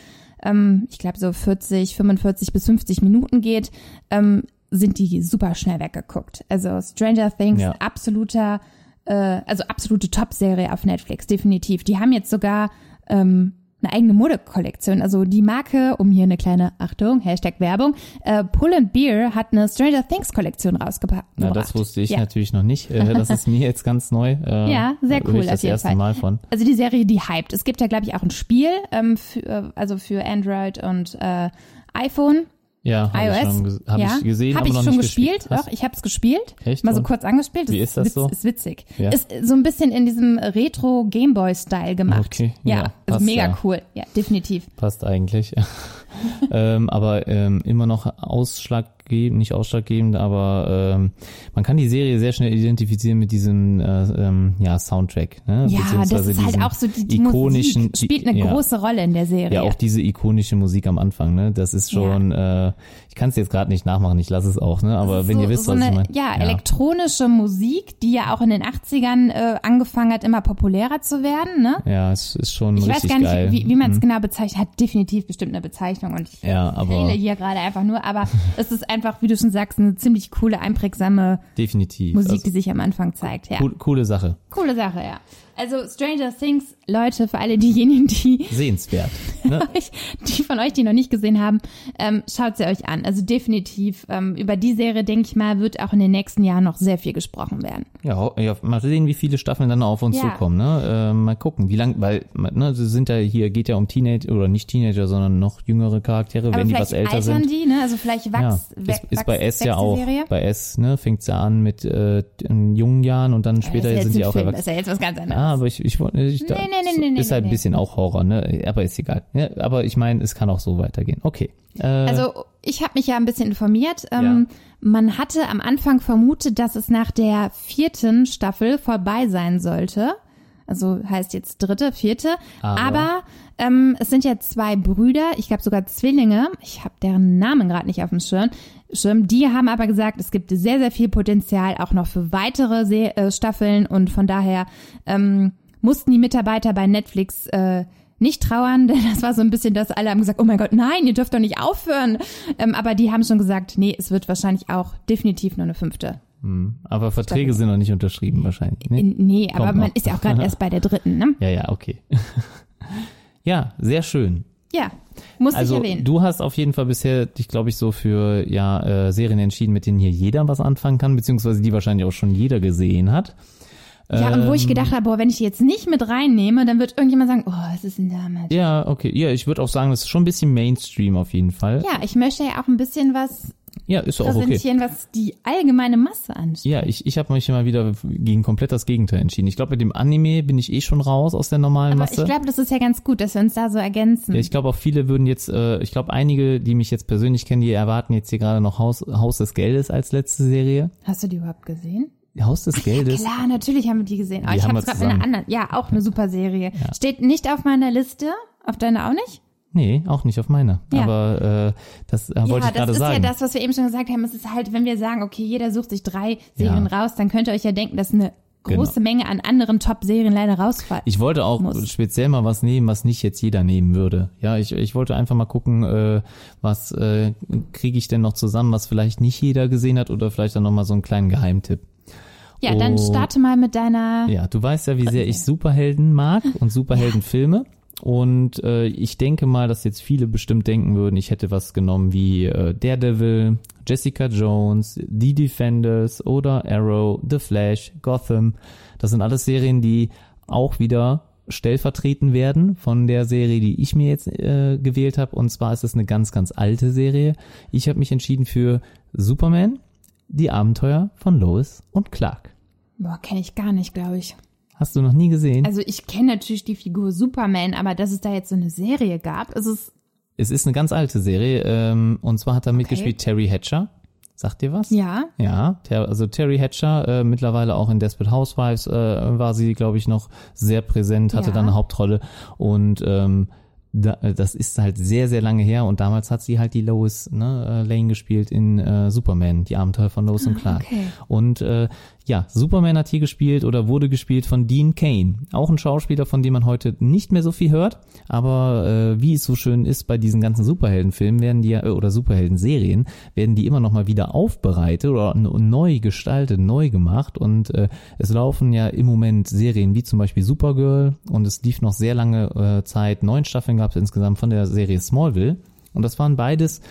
ähm, ich glaube so 40, 45 bis 50 Minuten geht, ähm, sind die super schnell weggeguckt. Also Stranger Things, Ja. absoluter, äh, also absolute Top-Serie auf Netflix, definitiv. Die haben jetzt sogar ähm, eine eigene Modekollektion. Also die Marke, um hier eine kleine Achtung, Hashtag Werbung, äh, Pull and Beer hat eine Stranger Things Kollektion rausgepackt. Na, das wusste ich ja. natürlich noch nicht. Äh, das ist mir jetzt ganz neu. Äh, Ja, sehr cool Ich das auf jeden erste Fall. Mal von. Also die Serie, die hypt. Es gibt ja, glaube ich, auch ein Spiel, ähm, für, äh, also für Android und äh, iPhone. Ja, habe ich, iOS. schon hab ja. ich gesehen, Hab aber ich noch schon nicht gespielt. gespielt. Doch, ich habe es gespielt. Echt? Mal so kurz angespielt. Wie ist das witz, so? Ist witzig. Ja. Ist so ein bisschen in diesem Retro Gameboy-Style gemacht. Okay, Ja, ja, also mega ja. cool. Ja, definitiv. Passt eigentlich. ähm, aber ähm, immer noch ausschlaggebend, nicht ausschlaggebend, aber ähm, man kann die Serie sehr schnell identifizieren mit diesem äh, ähm, ja, Soundtrack. Ne? Ja, das ist halt auch so, die, die ikonischen, Musik spielt eine ja. große Rolle in der Serie. Ja, auch diese ikonische Musik am Anfang, ne? Das ist schon, äh, ich kann es jetzt gerade nicht nachmachen, ich lasse es auch, ne? Aber wenn so, ihr wisst, so was eine, ich meine. Ja, elektronische Musik, die ja auch in den 80ern äh, angefangen hat, immer populärer zu werden. Ne? Ja, es ist schon Ich weiß richtig gar nicht, wie, wie man es Mhm. genau bezeichnet. Hat definitiv bestimmt eine Bezeichnung und ich Ja, aber hier gerade einfach nur. Aber es ist einfach einfach, wie du schon sagst, eine ziemlich coole, einprägsame Definitiv. Musik, Also, die sich am Anfang zeigt. Ja. cool, coole Sache. Coole Sache, ja. Also Stranger Things, Leute, für alle diejenigen, die Sehenswert. Ne? die von euch, die noch nicht gesehen haben, ähm, schaut sie euch an. Also definitiv ähm, über die Serie, denke ich mal, wird auch in den nächsten Jahren noch sehr viel gesprochen werden. Ja, ja, mal sehen, wie viele Staffeln dann auf uns Ja. zukommen. Ne? Äh, mal gucken, wie lang, weil ne, sie sind ja hier geht ja um Teenager oder nicht Teenager, sondern noch jüngere Charaktere, Aber wenn die was älter sind. die, ne? Also vielleicht Ja, wachs, ist, wachs, ist bei S ja auch. Serie. Bei S ne, fängt's ja an mit äh, jungen Jahren und dann später ist ja sind sie auch erwachsen. Das ist ja jetzt was ganz anderes. Ah, aber ich, ich wollte, ich, da, Nee, nee, nee, nee, ist halt ein bisschen auch Horror, ne? Aber ist egal. Ja, aber ich meine, es kann auch so weitergehen. Okay. Äh, Also ich habe mich ja ein bisschen informiert. Ähm, Man hatte am Anfang vermutet, dass es nach der vierten Staffel vorbei sein sollte. Also heißt jetzt dritte, vierte. Aber- Aber, ähm, es sind ja zwei Brüder, ich glaube sogar Zwillinge. Ich habe deren Namen gerade nicht auf dem Schirm. Schirm. Die haben aber gesagt, es gibt sehr, sehr viel Potenzial auch noch für weitere Se äh, Staffeln und von daher ähm, mussten die Mitarbeiter bei Netflix äh, nicht trauern, denn das war so ein bisschen, dass alle haben gesagt, oh mein Gott, nein, ihr dürft doch nicht aufhören. Ähm, aber die haben schon gesagt, nee, es wird wahrscheinlich auch definitiv nur eine fünfte. Hm, aber Verträge sind noch nicht unterschrieben wahrscheinlich. Ne? Nee, aber man noch. ist ja auch gerade erst bei der dritten, ne? Ja, ja, okay. ja, sehr schön. Ja, muss Also ich erwähnen. du hast auf jeden Fall bisher dich, glaube ich, so für ja äh, Serien entschieden, mit denen hier jeder was anfangen kann, beziehungsweise die wahrscheinlich auch schon jeder gesehen hat. Ja, und wo ich ähm, gedacht habe, boah, wenn ich die jetzt nicht mit reinnehme, dann wird irgendjemand sagen, oh, was ist denn damit? Ja, okay. Ja, ich würde auch sagen, das ist schon ein bisschen Mainstream auf jeden Fall. Ja, ich möchte ja auch ein bisschen was Ja, ist auch okay. was die allgemeine Masse anschaut. Ja, ich, ich habe mich immer wieder gegen komplett das Gegenteil entschieden. Ich glaube, mit dem Anime bin ich eh schon raus aus der normalen Aber Masse. ich glaube, das ist ja ganz gut, dass wir uns da so ergänzen. ja, ich glaube auch viele würden jetzt, äh, ich glaube einige, die mich jetzt persönlich kennen, die erwarten jetzt hier gerade noch Haus, Haus des Geldes als letzte Serie. Hast du die überhaupt gesehen? Haus des Geldes. Klar, natürlich haben wir die gesehen. Aber Die ich habe es gerade mit einer anderen. Ja, auch eine super Serie. Steht nicht auf meiner Liste. Auf deiner auch nicht? Nee, auch nicht auf meiner. Ja. Aber äh, das äh, wollte ja, ich das gerade ist sagen. ja das, was wir eben schon gesagt haben. Es ist halt, wenn wir sagen, okay, jeder sucht sich drei Serien Ja. raus, dann könnt ihr euch ja denken, dass eine Genau. große Menge an anderen Top-Serien leider rausfallen. Ich wollte auch muss. speziell mal was nehmen, was nicht jetzt jeder nehmen würde. Ja, ich, ich wollte einfach mal gucken, äh, was äh, kriege ich denn noch zusammen, was vielleicht nicht jeder gesehen hat oder vielleicht dann noch mal so einen kleinen Geheimtipp. Ja, dann starte mal mit deiner. Ja, du weißt ja, wie sehr ich Superhelden mag und Superheldenfilme. Und äh, ich denke mal, dass jetzt viele bestimmt denken würden, ich hätte was genommen wie äh, Daredevil, Jessica Jones, The Defenders oder Arrow, The Flash, Gotham. Das sind alles Serien, die auch wieder stellvertreten werden von der Serie, die ich mir jetzt äh, gewählt habe. Und zwar ist es eine ganz, ganz alte Serie. Ich habe mich entschieden für Superman, die Abenteuer von Lois und Clark. Boah, kenne ich gar nicht, glaube ich. Hast du noch nie gesehen? Also ich kenne natürlich die Figur Superman, aber dass es da jetzt so eine Serie gab, ist es. Es ist eine ganz alte Serie ähm, und zwar hat da mitgespielt Terry Hatcher. Sagt dir was? Ja. Ja, also Terry Hatcher, äh, mittlerweile auch in Desperate Housewives äh, war sie, glaube ich, noch sehr präsent, hatte Ja. dann eine Hauptrolle und ähm, da, das ist halt sehr, sehr lange her und damals hat sie halt die Lois ne, äh, Lane gespielt in äh, Superman, die Abenteuer von Lois und Clark. okay. Und äh, ja, Superman hat hier gespielt oder wurde gespielt von Dean Kane. Auch ein Schauspieler, von dem man heute nicht mehr so viel hört. Aber äh, wie es so schön ist bei diesen ganzen Superheldenfilmen, werden die ja, äh, oder Superhelden-Serien, werden die immer noch mal wieder aufbereitet oder neu gestaltet, neu gemacht. Und äh, es laufen ja im Moment Serien wie zum Beispiel Supergirl und es lief noch sehr lange äh, Zeit. Neun Staffeln es insgesamt von der Serie Smallville. Und das waren beides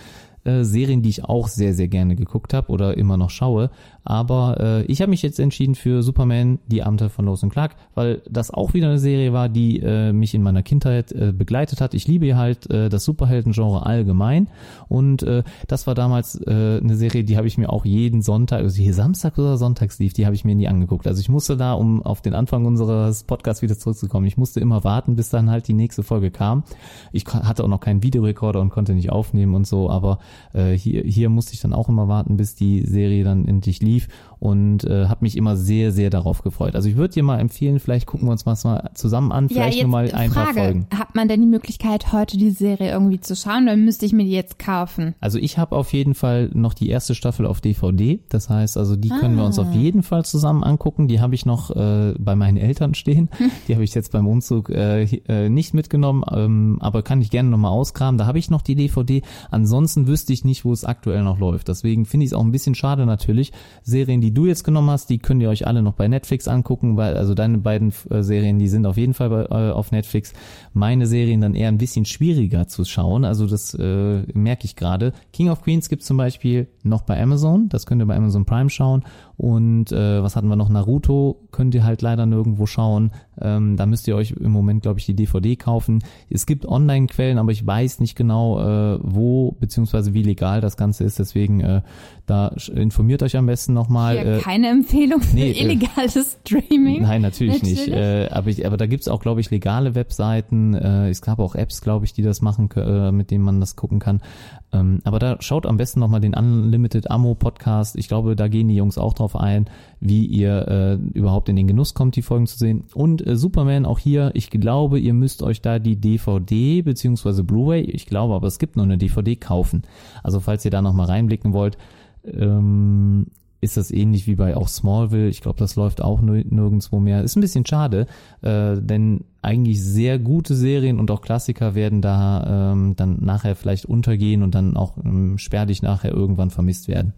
äh, Serien, die ich auch sehr, sehr gerne geguckt habe oder immer noch schaue. Aber äh, ich habe mich jetzt entschieden für Superman, die Abenteuer von Lois und Clark, weil das auch wieder eine Serie war, die äh, mich in meiner Kindheit äh, begleitet hat. Ich liebe halt äh, das Superhelden-Genre allgemein und äh, das war damals äh, eine Serie, die habe ich mir auch jeden Sonntag, also hier Samstag oder Sonntags lief, die habe ich mir nie angeguckt. Also ich musste da, um auf den Anfang unseres Podcasts wieder zurückzukommen, ich musste immer warten, bis dann halt die nächste Folge kam. Ich hatte auch noch keinen Videorekorder und konnte nicht aufnehmen und so, aber äh, hier, hier musste ich dann auch immer warten, bis die Serie dann endlich lief. leave und äh, habe mich immer sehr, sehr darauf gefreut. Also ich würde dir mal empfehlen, vielleicht gucken wir uns was mal zusammen an, vielleicht ja, nur mal ein Frage, paar Folgen. Hat man denn die Möglichkeit, heute die Serie irgendwie zu schauen oder müsste ich mir die jetzt kaufen? Also ich habe auf jeden Fall noch die erste Staffel auf DVD. Das heißt, also die können wir uns auf jeden Fall zusammen angucken. Die habe ich noch äh, bei meinen Eltern stehen. Die habe ich jetzt beim Umzug äh, äh, nicht mitgenommen, ähm, aber kann ich gerne nochmal ausgraben. Da habe ich noch die DVD. Ansonsten wüsste ich nicht, wo es aktuell noch läuft. Deswegen finde ich es auch ein bisschen schade natürlich. Serien, die du jetzt genommen hast, die könnt ihr euch alle noch bei Netflix angucken, weil also deine beiden äh, Serien, die sind auf jeden Fall bei, äh, auf Netflix. Meine Serien dann eher ein bisschen schwieriger zu schauen. Also das äh, merke ich gerade. King of Queens gibt zum Beispiel noch bei Amazon. Das könnt ihr bei Amazon Prime schauen. Und äh, was hatten wir noch? Naruto könnt ihr halt leider nirgendwo schauen. Ähm, da müsst ihr euch im Moment, glaube ich, die DVD kaufen. Es gibt Online-Quellen, aber ich weiß nicht genau, äh, wo beziehungsweise wie legal das Ganze ist. Deswegen äh, da informiert euch am besten nochmal. Ja, Äh, keine Empfehlung für nee, äh, illegales Streaming. Nein, natürlich, nicht. Natürlich. Äh, aber, ich, aber da gibt's auch, glaube ich, legale Webseiten. Äh, es gab auch Apps, glaube ich, die das machen, äh, mit denen man das gucken kann. Ähm, aber da schaut am besten nochmal den Unlimited Ammo Podcast. Ich glaube, da gehen die Jungs auch drauf ein, wie ihr äh, überhaupt in den Genuss kommt, die Folgen zu sehen. Und äh, Superman auch hier. Ich glaube, ihr müsst euch da die DVD beziehungsweise Blu-ray, ich glaube, aber es gibt nur eine DVD kaufen. Also falls ihr da nochmal reinblicken wollt, ähm, ist das ähnlich wie bei auch Smallville. Ich glaube, das läuft auch nir- nirgendwo mehr. Ist ein bisschen schade, äh, denn eigentlich sehr gute Serien und auch Klassiker werden da ähm, dann nachher vielleicht untergehen und dann auch ähm, spärlich nachher irgendwann vermisst werden.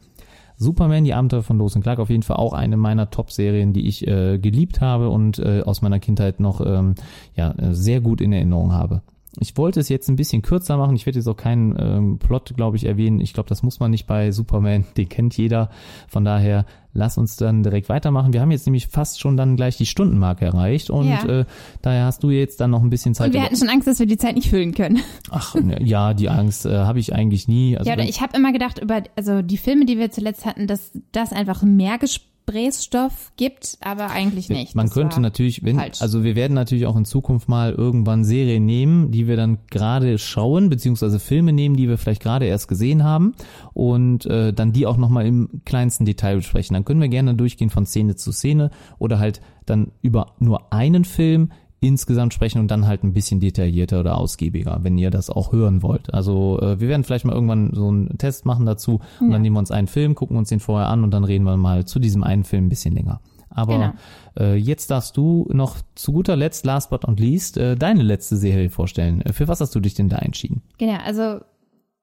Superman, die Abenteuer von Lois und Clark, auf jeden Fall auch eine meiner Top-Serien, die ich äh, geliebt habe und äh, aus meiner Kindheit noch ähm, ja, äh, sehr gut in Erinnerung habe. Ich wollte es jetzt ein bisschen kürzer machen. Ich werde jetzt auch keinen ähm, Plot, glaube ich, erwähnen. Ich glaube, das muss man nicht bei Superman. Den kennt jeder. Von daher, lass uns dann direkt weitermachen. Wir haben jetzt nämlich fast schon dann gleich die Stundenmarke erreicht und Ja. äh, daher hast du jetzt dann noch ein bisschen Zeit. Und wir hatten schon Angst, dass wir die Zeit nicht füllen können. Ach, ja, die Angst äh, habe ich eigentlich nie. Also ja, oder ich habe immer gedacht, über also die Filme, die wir zuletzt hatten, dass das einfach mehr Gesprächsstoff gibt, aber eigentlich nicht. Man Das könnte natürlich, wenn, falsch. also wir werden natürlich auch in Zukunft mal irgendwann Serien nehmen, die wir dann gerade schauen, beziehungsweise Filme nehmen, die wir vielleicht gerade erst gesehen haben und äh, dann die auch nochmal im kleinsten Detail besprechen. Dann können wir gerne durchgehen von Szene zu Szene oder halt dann über nur einen Film insgesamt sprechen und dann halt ein bisschen detaillierter oder ausgiebiger, wenn ihr das auch hören wollt. Also äh, wir werden vielleicht mal irgendwann so einen Test machen dazu und dann nehmen wir uns einen Film, gucken uns den vorher an und dann reden wir mal zu diesem einen Film ein bisschen länger. Aber Genau. äh, jetzt darfst du noch zu guter Letzt, last but not least, äh, deine letzte Serie vorstellen. Äh, Für was hast du dich denn da entschieden? Genau, also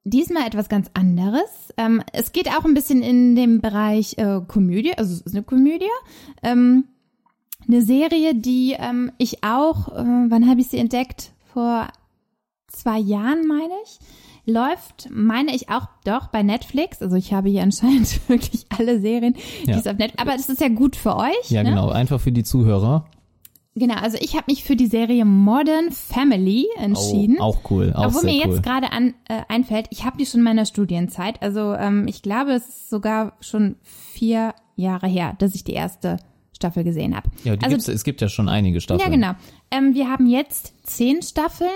diesmal etwas ganz anderes. Ähm, es geht auch ein bisschen in dem Bereich äh, Komödie, also es ist eine Komödie. Ähm, eine Serie, die ähm, ich auch, äh, wann habe ich sie entdeckt? Vor zwei Jahren, meine ich. Läuft, meine ich auch doch bei Netflix. Also ich habe hier anscheinend wirklich alle Serien, die Ja. es auf Netflix. Aber das ist ja gut für euch. Ja, ne? genau, einfach für die Zuhörer. Genau, also ich habe mich für die Serie Modern Family entschieden. Oh, auch cool, auch Obwohl mir cool. jetzt gerade an, äh, einfällt, ich habe die schon in meiner Studienzeit. Also ähm, ich glaube, es ist sogar schon vier Jahre her, dass ich die erste Staffel gesehen habe. ja, die also, gibt's, es gibt ja schon einige Staffeln. ja, genau. Ähm, wir haben jetzt zehn Staffeln.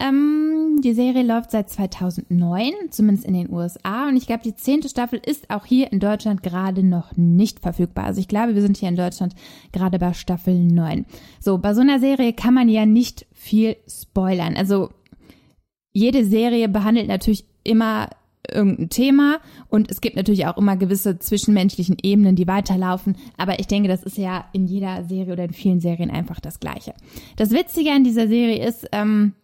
Ähm, die Serie läuft seit 2009, zumindest in den USA. Und ich glaube, die zehnte Staffel ist auch hier in Deutschland gerade noch nicht verfügbar. Also ich glaube, wir sind hier in Deutschland gerade bei Staffel 9. So, bei so einer Serie kann man ja nicht viel spoilern. Also jede Serie behandelt natürlich immer irgendein Thema und es gibt natürlich auch immer gewisse zwischenmenschlichen Ebenen, die weiterlaufen. Aber ich denke, das ist ja in jeder Serie oder in vielen Serien einfach das Gleiche. Das Witzige an dieser Serie ist, ähm,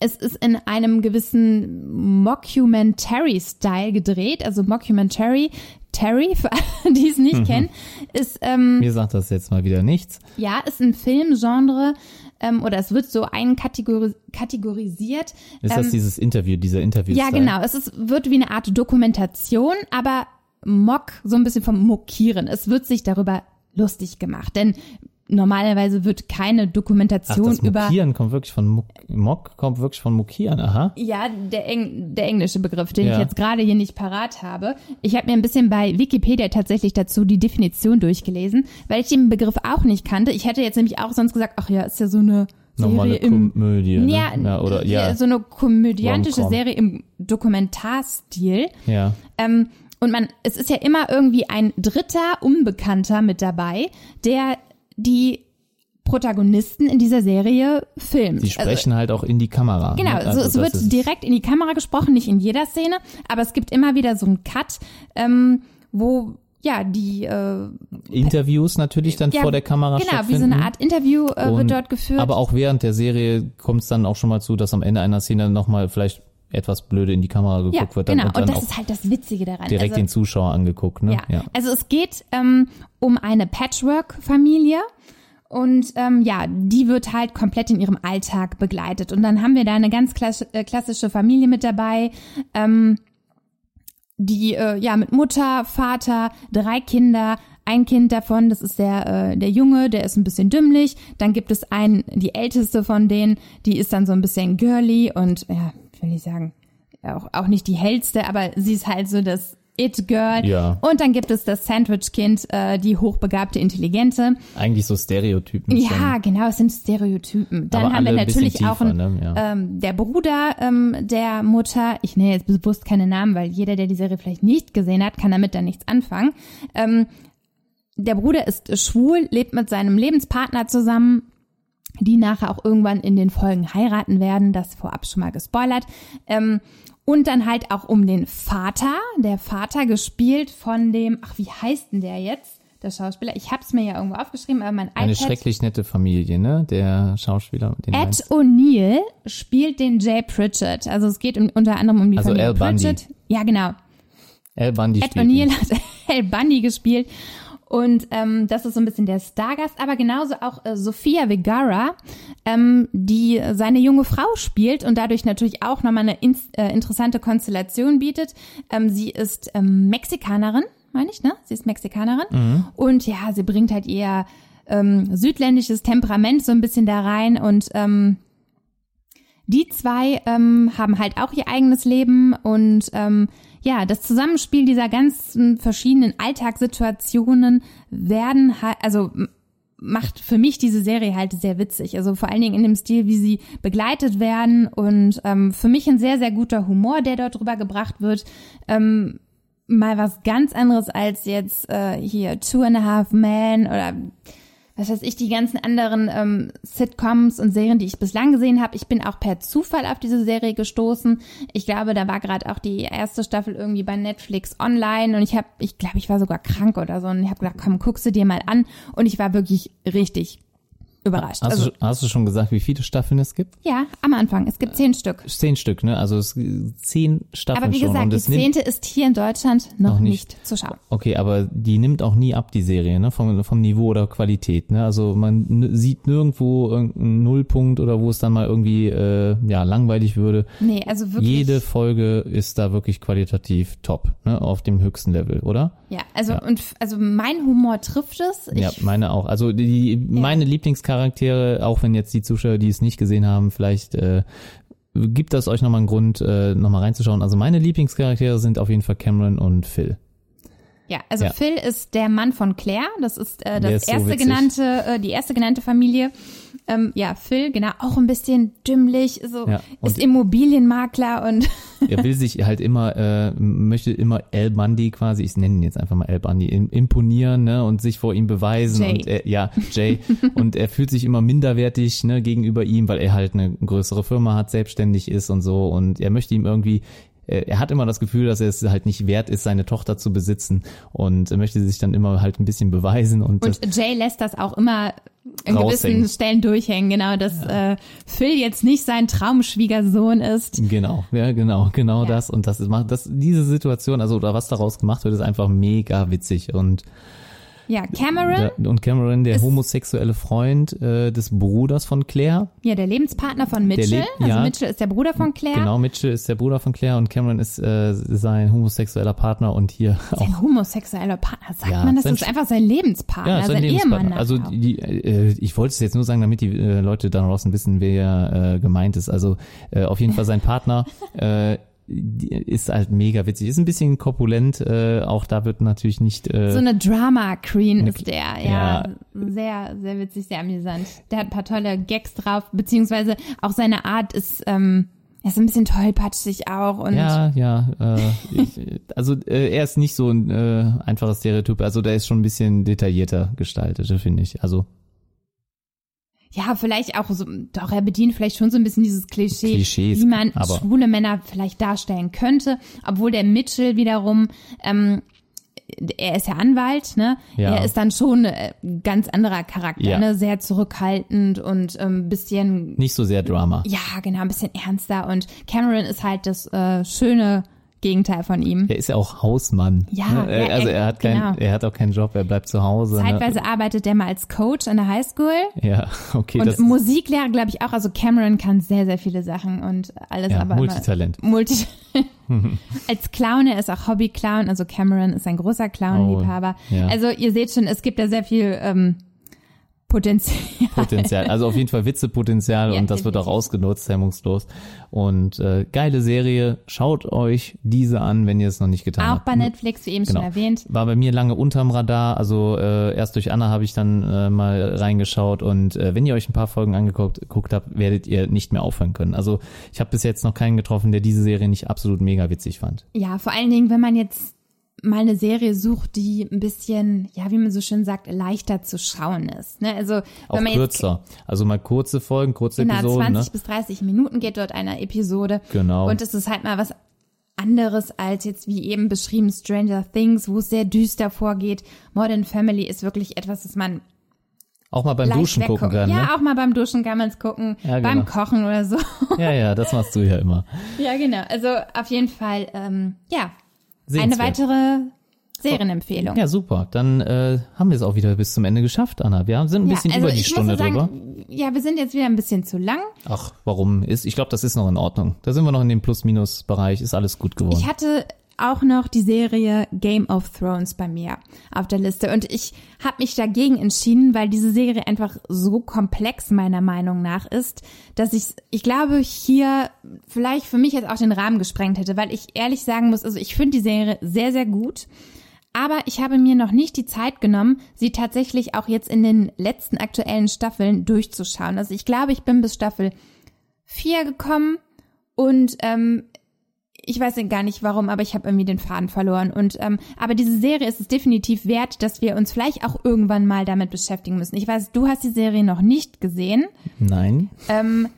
es ist in einem gewissen Mockumentary-Style gedreht. Also Mockumentary, Terry, für alle, die es nicht kennen, ist ähm, Mir sagt das jetzt mal wieder nichts. ja, ist ein Filmgenre ähm, oder es wird so einkategori kategorisiert. Ist ähm, das dieses Interview, dieser Interview? ja, genau. Es ist, wird wie eine Art Dokumentation, aber Mock, so ein bisschen vom Mokieren. Es wird sich darüber lustig gemacht, denn normalerweise wird keine Ach, Dokumentation das über Mokieren kommt wirklich von Mock, Mock kommt wirklich von Mokieren, aha. Ja, der, Eng der englische Begriff, den Ja. ich jetzt gerade hier nicht parat habe. Ich habe mir ein bisschen bei Wikipedia tatsächlich dazu die Definition durchgelesen, weil ich den Begriff auch nicht kannte. Ich hätte jetzt nämlich auch sonst gesagt, ach ja, ist ja so eine Normale Serie im Komödie. Ne? ja, ja, oder ja, so eine komödiantische Rom-Com. Serie im Dokumentarstil. ja. Ähm, und man, es ist ja immer irgendwie ein dritter Unbekannter mit dabei, der die Protagonisten in dieser Serie filmt. Die sprechen also, halt auch in die Kamera. Genau, ne? also, also es wird direkt in die Kamera gesprochen, nicht in jeder Szene, aber es gibt immer wieder so einen Cut, ähm, wo ja, die äh, Interviews natürlich dann ja, vor der Kamera Genau, wie so eine Art Interview äh, wird dort geführt. Aber auch während der Serie kommt es dann auch schon mal zu, dass am Ende einer Szene nochmal vielleicht etwas blöde in die Kamera geguckt ja, wird. Dann, genau, und, dann und das ist halt das Witzige daran. Direkt also, den Zuschauer angeguckt, ne? Ja, ja. also es geht ähm, um eine Patchwork-Familie. Und ähm, ja, die wird halt komplett in ihrem Alltag begleitet. Und dann haben wir da eine ganz äh, klassische Familie mit dabei. Ähm, die äh, ja mit Mutter, Vater, drei Kinder, ein Kind davon, das ist der äh, der Junge, der ist ein bisschen dümmlich. Dann gibt es einen, die älteste von denen, die ist dann so ein bisschen girly und ja, will ich sagen, auch auch nicht die hellste, aber sie ist halt so das It Girl. Ja. Und dann gibt es das Sandwich-Kind, äh, die hochbegabte Intelligente. Eigentlich so Stereotypen. Ja, schon. genau, es sind Stereotypen. Dann haben wir natürlich ein auch einen, ne? ja. ähm, der Bruder ähm, der Mutter. Ich nenne jetzt bewusst keine Namen, weil jeder, der die Serie vielleicht nicht gesehen hat, kann damit dann nichts anfangen. Ähm, der Bruder ist schwul, lebt mit seinem Lebenspartner zusammen, die nachher auch irgendwann in den Folgen heiraten werden. Das vorab schon mal gespoilert. Ähm, und dann halt auch um den Vater, der Vater gespielt von dem, ach, wie heißt denn der jetzt? Der Schauspieler. Ich hab's mir ja irgendwo aufgeschrieben, aber mein iPad. Eine schrecklich nette Familie, ne? Der Schauspieler. Den Ed O'Neill spielt den Jay Pritchett. Also es geht um, unter anderem um die also Familie Al Bundy. Pritchett. Ja, genau. Al Bundy Ed O'Neill hat Al Bundy gespielt. Und ähm, das ist so ein bisschen der Stargast, aber genauso auch äh, Sofia Vergara, ähm, die seine junge Frau spielt und dadurch natürlich auch nochmal eine in, äh, interessante Konstellation bietet. Ähm, sie ist ähm, Mexikanerin, meine ich, ne? Sie ist Mexikanerin. Mhm. Und ja, sie bringt halt eher ähm, südländisches Temperament so ein bisschen da rein und ähm, die zwei ähm, haben halt auch ihr eigenes Leben und ähm, ja, das Zusammenspiel dieser ganzen verschiedenen Alltagssituationen werden halt, also macht für mich diese Serie halt sehr witzig. Also vor allen Dingen in dem Stil, wie sie begleitet werden und ähm, für mich ein sehr, sehr guter Humor, der dort drüber gebracht wird. Ähm, mal was ganz anderes als jetzt äh, hier Two and a Half Men oder was weiß ich, die ganzen anderen ähm, Sitcoms und Serien, die ich bislang gesehen habe. Ich bin auch per Zufall auf diese Serie gestoßen. Ich glaube, da war gerade auch die erste Staffel irgendwie bei Netflix online und ich habe, ich glaube, ich war sogar krank oder so und ich habe gedacht, komm, guckst du dir mal an und ich war wirklich richtig überrascht. Hast, also, du, hast du schon gesagt, wie viele Staffeln es gibt? Ja, am Anfang. Es gibt zehn Stück. Zehn Stück, ne? Also es zehn Staffeln Aber wie schon. gesagt, und die zehnte ist hier in Deutschland noch, Noch nicht. nicht. zu schauen. okay, aber die nimmt auch nie ab, die Serie, ne? Vom, vom Niveau oder Qualität, ne? Also man sieht nirgendwo irgendeinen Nullpunkt oder wo es dann mal irgendwie äh, ja langweilig würde. Nee, also wirklich. Jede Folge ist da wirklich qualitativ top, ne? Auf dem höchsten Level, oder? Ja, also Ja. und also mein Humor trifft es. Ich, ja, meine auch. Also die, meine Lieblingscharaktere, auch wenn jetzt die Zuschauer, die es nicht gesehen haben, vielleicht äh, gibt das euch nochmal einen Grund, äh, nochmal reinzuschauen. Also meine Lieblingscharaktere sind auf jeden Fall Cameron und Phil. Ja, also Ja. Phil ist der Mann von Claire. Das ist äh, das ist so erste witzig. genannte, äh, die erste genannte Familie. Ähm, ja, Phil, genau, auch ein bisschen dümmlich, so Ja, ist Immobilienmakler und Er will sich halt immer, äh, möchte immer Al Bundy quasi, ich nenne ihn jetzt einfach mal Al Bundy, im- imponieren ne, und sich vor ihm beweisen. Jay. Und er, ja, Jay. und er fühlt sich immer minderwertig ne, gegenüber ihm, weil er halt eine größere Firma hat, selbstständig ist und so. Und er möchte ihm irgendwie er hat immer das Gefühl, dass er es halt nicht wert ist, seine Tochter zu besitzen und möchte sich dann immer halt ein bisschen beweisen und, und Jay lässt das auch immer in Raushängen. gewissen Stellen durchhängen, genau, dass äh, Phil jetzt nicht sein Traumschwiegersohn ist. Genau, ja, genau, genau Ja. das. Und das ist macht das diese Situation, also oder was daraus gemacht wird, ist einfach mega witzig. Und Ja, Cameron, und Cameron, der homosexuelle Freund äh, des Bruders von Claire. ja, der Lebenspartner von Mitchell. lebt- also ja. Mitchell ist der Bruder von Claire. Genau, Mitchell ist der Bruder von Claire und Cameron ist äh, sein homosexueller Partner und hier auch. Sein homosexueller Partner, sagt Ja, man, das sein ist einfach sein Lebenspartner, Ja, sein sein Ehemann. Lebenspartner. Also nachher auch. die, äh, ich wollte es jetzt nur sagen, damit die äh, Leute da draußen wissen, wer äh, gemeint ist. Also äh, auf jeden Fall sein Partner äh, ist halt mega witzig. Ist ein bisschen korpulent. Äh, auch da wird natürlich nicht. Äh, So eine Drama Queen ist der, ja, ja. Sehr, sehr witzig, sehr amüsant. Der hat ein paar tolle Gags drauf, beziehungsweise auch seine Art ist, ähm, er ist ein bisschen tollpatschig auch und Ja, ja. Äh, ich, also äh, er ist nicht so ein äh, einfaches Stereotyp. Also der ist schon ein bisschen detaillierter gestaltet, finde ich. Also ja, vielleicht auch so, doch, er bedient vielleicht schon so ein bisschen dieses Klischee, Klischees, wie man schwule Männer vielleicht darstellen könnte, obwohl der Mitchell wiederum, ähm, er ist ja Anwalt, ne? Ja. Er ist dann schon äh, ein ganz anderer Charakter, Ja. ne? Sehr zurückhaltend und ähm, bisschen, nicht so sehr Drama. ja, genau, ein bisschen ernster. Und Cameron ist halt das äh, schöne Gegenteil von ihm. Er ist ja auch Hausmann. Ja, ne? Ja, also er- hat kein, genau. er hat auch keinen Job, er bleibt zu Hause. Zeitweise Ne? arbeitet er mal als Coach an der Highschool. Ja, okay, Und Musiklehrer, glaube ich, auch. Also Cameron kann sehr, sehr viele Sachen und alles ja, aber Multitalent. Immer Multi Als Clown, er ist auch Hobby-Clown. Also Cameron ist ein großer Clown-Liebhaber. Oh, ja. Also ihr seht schon, es gibt da sehr viel ähm, Potenzial. Potenzial. Also auf jeden Fall Witzepotenzial Ja, und das wird auch definitiv. ausgenutzt, hemmungslos. Und äh, geile Serie. Schaut euch diese an, wenn ihr es noch nicht getan Auch habt. bei Netflix, wie eben Genau. schon erwähnt. War bei mir lange unterm Radar. Also äh, erst durch Anna habe ich dann äh, mal reingeschaut und äh, wenn ihr euch ein paar Folgen angeguckt geguckt habt, werdet ihr nicht mehr aufhören können. Also ich habe bis jetzt noch keinen getroffen, der diese Serie nicht absolut mega witzig fand. Ja, vor allen Dingen, wenn man jetzt mal eine Serie sucht, die ein bisschen, ja, wie man so schön sagt, leichter zu schauen ist. Ne? Also Auch wenn man jetzt kürzer. Also mal kurze Folgen, kurze Genau, Episoden. 20 Ne? bis 30 Minuten geht dort eine Episode. Genau. Und es ist halt mal was anderes als jetzt wie eben beschrieben Stranger Things, wo es sehr düster vorgeht. Modern Family ist wirklich etwas, das man Auch mal beim leicht Duschen gucken wegguckt. kann. Ja, Ne? auch mal beim Duschen kann man es gucken, Ja, beim genau. Kochen oder so. Ja, ja, das machst du ja immer. ja, genau. Also auf jeden Fall, ähm, ja, eine weitere Serienempfehlung. Ja, super. Dann äh, haben wir es auch wieder bis zum Ende geschafft, Anna. Wir haben- sind ein bisschen also über die Stunde sagen, drüber. Ja, wir sind jetzt wieder ein bisschen zu lang. Ach, warum ist? Ich glaube, das ist noch in Ordnung. Da sind wir noch in dem Plus-Minus-Bereich. Ist alles gut geworden. Ich hatte auch noch die Serie Game of Thrones bei mir auf der Liste und ich habe mich dagegen entschieden, weil diese Serie einfach so komplex meiner Meinung nach ist, dass ich, ich glaube, hier vielleicht für mich jetzt auch den Rahmen gesprengt hätte, weil ich ehrlich sagen muss, also ich finde die Serie sehr, sehr gut. Aber ich habe mir noch nicht die Zeit genommen, sie tatsächlich auch jetzt in den letzten aktuellen Staffeln durchzuschauen. Also ich glaube, ich bin bis Staffel 4 gekommen und ähm, ich weiß gar nicht warum, aber ich habe irgendwie den Faden verloren. Und ähm, aber diese Serie ist es definitiv wert, dass wir uns vielleicht auch irgendwann mal damit beschäftigen müssen. Ich weiß, du hast die Serie noch nicht gesehen. Nein. Ähm,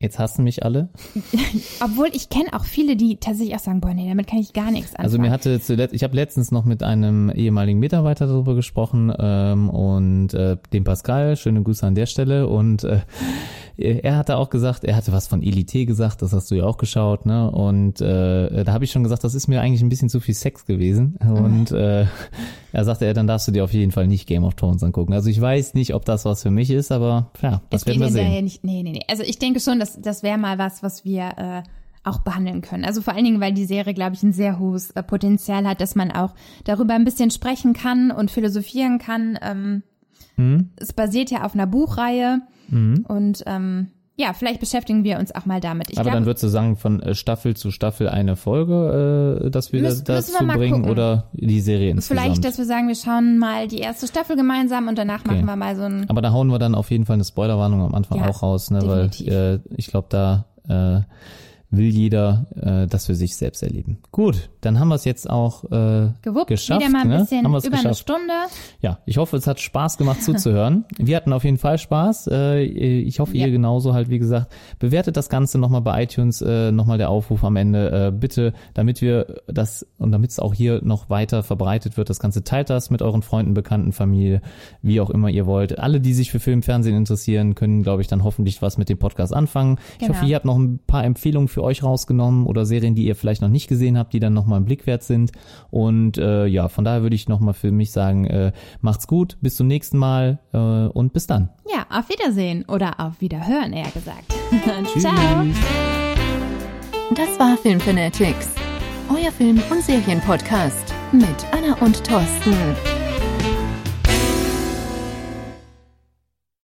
Jetzt hassen mich alle. obwohl ich kenne auch viele, die tatsächlich auch sagen, boah, nee, damit kann ich gar nichts anfangen. Also mir hatte zuletzt, ich habe letztens noch mit einem ehemaligen Mitarbeiter darüber gesprochen ähm, und äh, dem Pascal, schöne Grüße an der Stelle und äh, er hatte auch gesagt, er hatte was von Elite gesagt, das hast du ja auch geschaut, ne? Und äh, da habe ich schon gesagt, das ist mir eigentlich ein bisschen zu viel Sex gewesen. Und äh, er sagte, er, dann darfst du dir auf jeden Fall nicht Game of Thrones angucken. Also ich weiß nicht, ob das was für mich ist, aber ja, das es werden wir sehen. nicht. Nee, nee, nee. Also ich denke schon, dass das wäre mal was, was wir äh, auch behandeln können. Also vor allen Dingen, weil die Serie, glaube ich, ein sehr hohes äh, Potenzial hat, dass man auch darüber ein bisschen sprechen kann und philosophieren kann. Ähm, Mhm. Es basiert ja auf einer Buchreihe und ähm, ja, vielleicht beschäftigen wir uns auch mal damit. Ich aber glaube, dann würdest du sagen, von äh, Staffel zu Staffel eine Folge, äh, dass wir müssen wir dazu mal bringen gucken. oder die Serie insgesamt? vielleicht, dass wir sagen, wir schauen mal die erste Staffel gemeinsam und danach machen wir mal so ein Aber da hauen wir dann auf jeden Fall eine Spoilerwarnung am Anfang Ja, auch raus, ne? weil äh, ich glaube, da äh, will jeder äh, das für sich selbst erleben. Gut, dann haben wir es jetzt auch äh, gewuppt, geschafft. wieder mal ein ne? bisschen haben über wir's eine geschafft. Stunde. Ja, ich hoffe, es hat Spaß gemacht zuzuhören. Wir hatten auf jeden Fall Spaß. Äh, ich hoffe, Ja. ihr genauso halt, wie gesagt. Bewertet das Ganze nochmal bei iTunes, äh, nochmal der Aufruf am Ende. Äh, bitte, damit wir das und damit es auch hier noch weiter verbreitet wird, das Ganze teilt das mit euren Freunden, Bekannten, Familie, wie auch immer ihr wollt. Alle, die sich für Film, Fernsehen interessieren, können, glaube ich, dann hoffentlich was mit dem Podcast anfangen. Ich Genau. hoffe, ihr habt noch ein paar Empfehlungen für euch rausgenommen oder Serien, die ihr vielleicht noch nicht gesehen habt, die dann nochmal einen Blick wert sind. Und äh, ja, von daher würde ich nochmal für mich sagen, äh, macht's gut, bis zum nächsten Mal äh, und bis dann. Ja, auf Wiedersehen oder auf Wiederhören, eher gesagt. Ciao. Das war Film Fanatics, euer Film- und Serienpodcast mit Anna und Thorsten.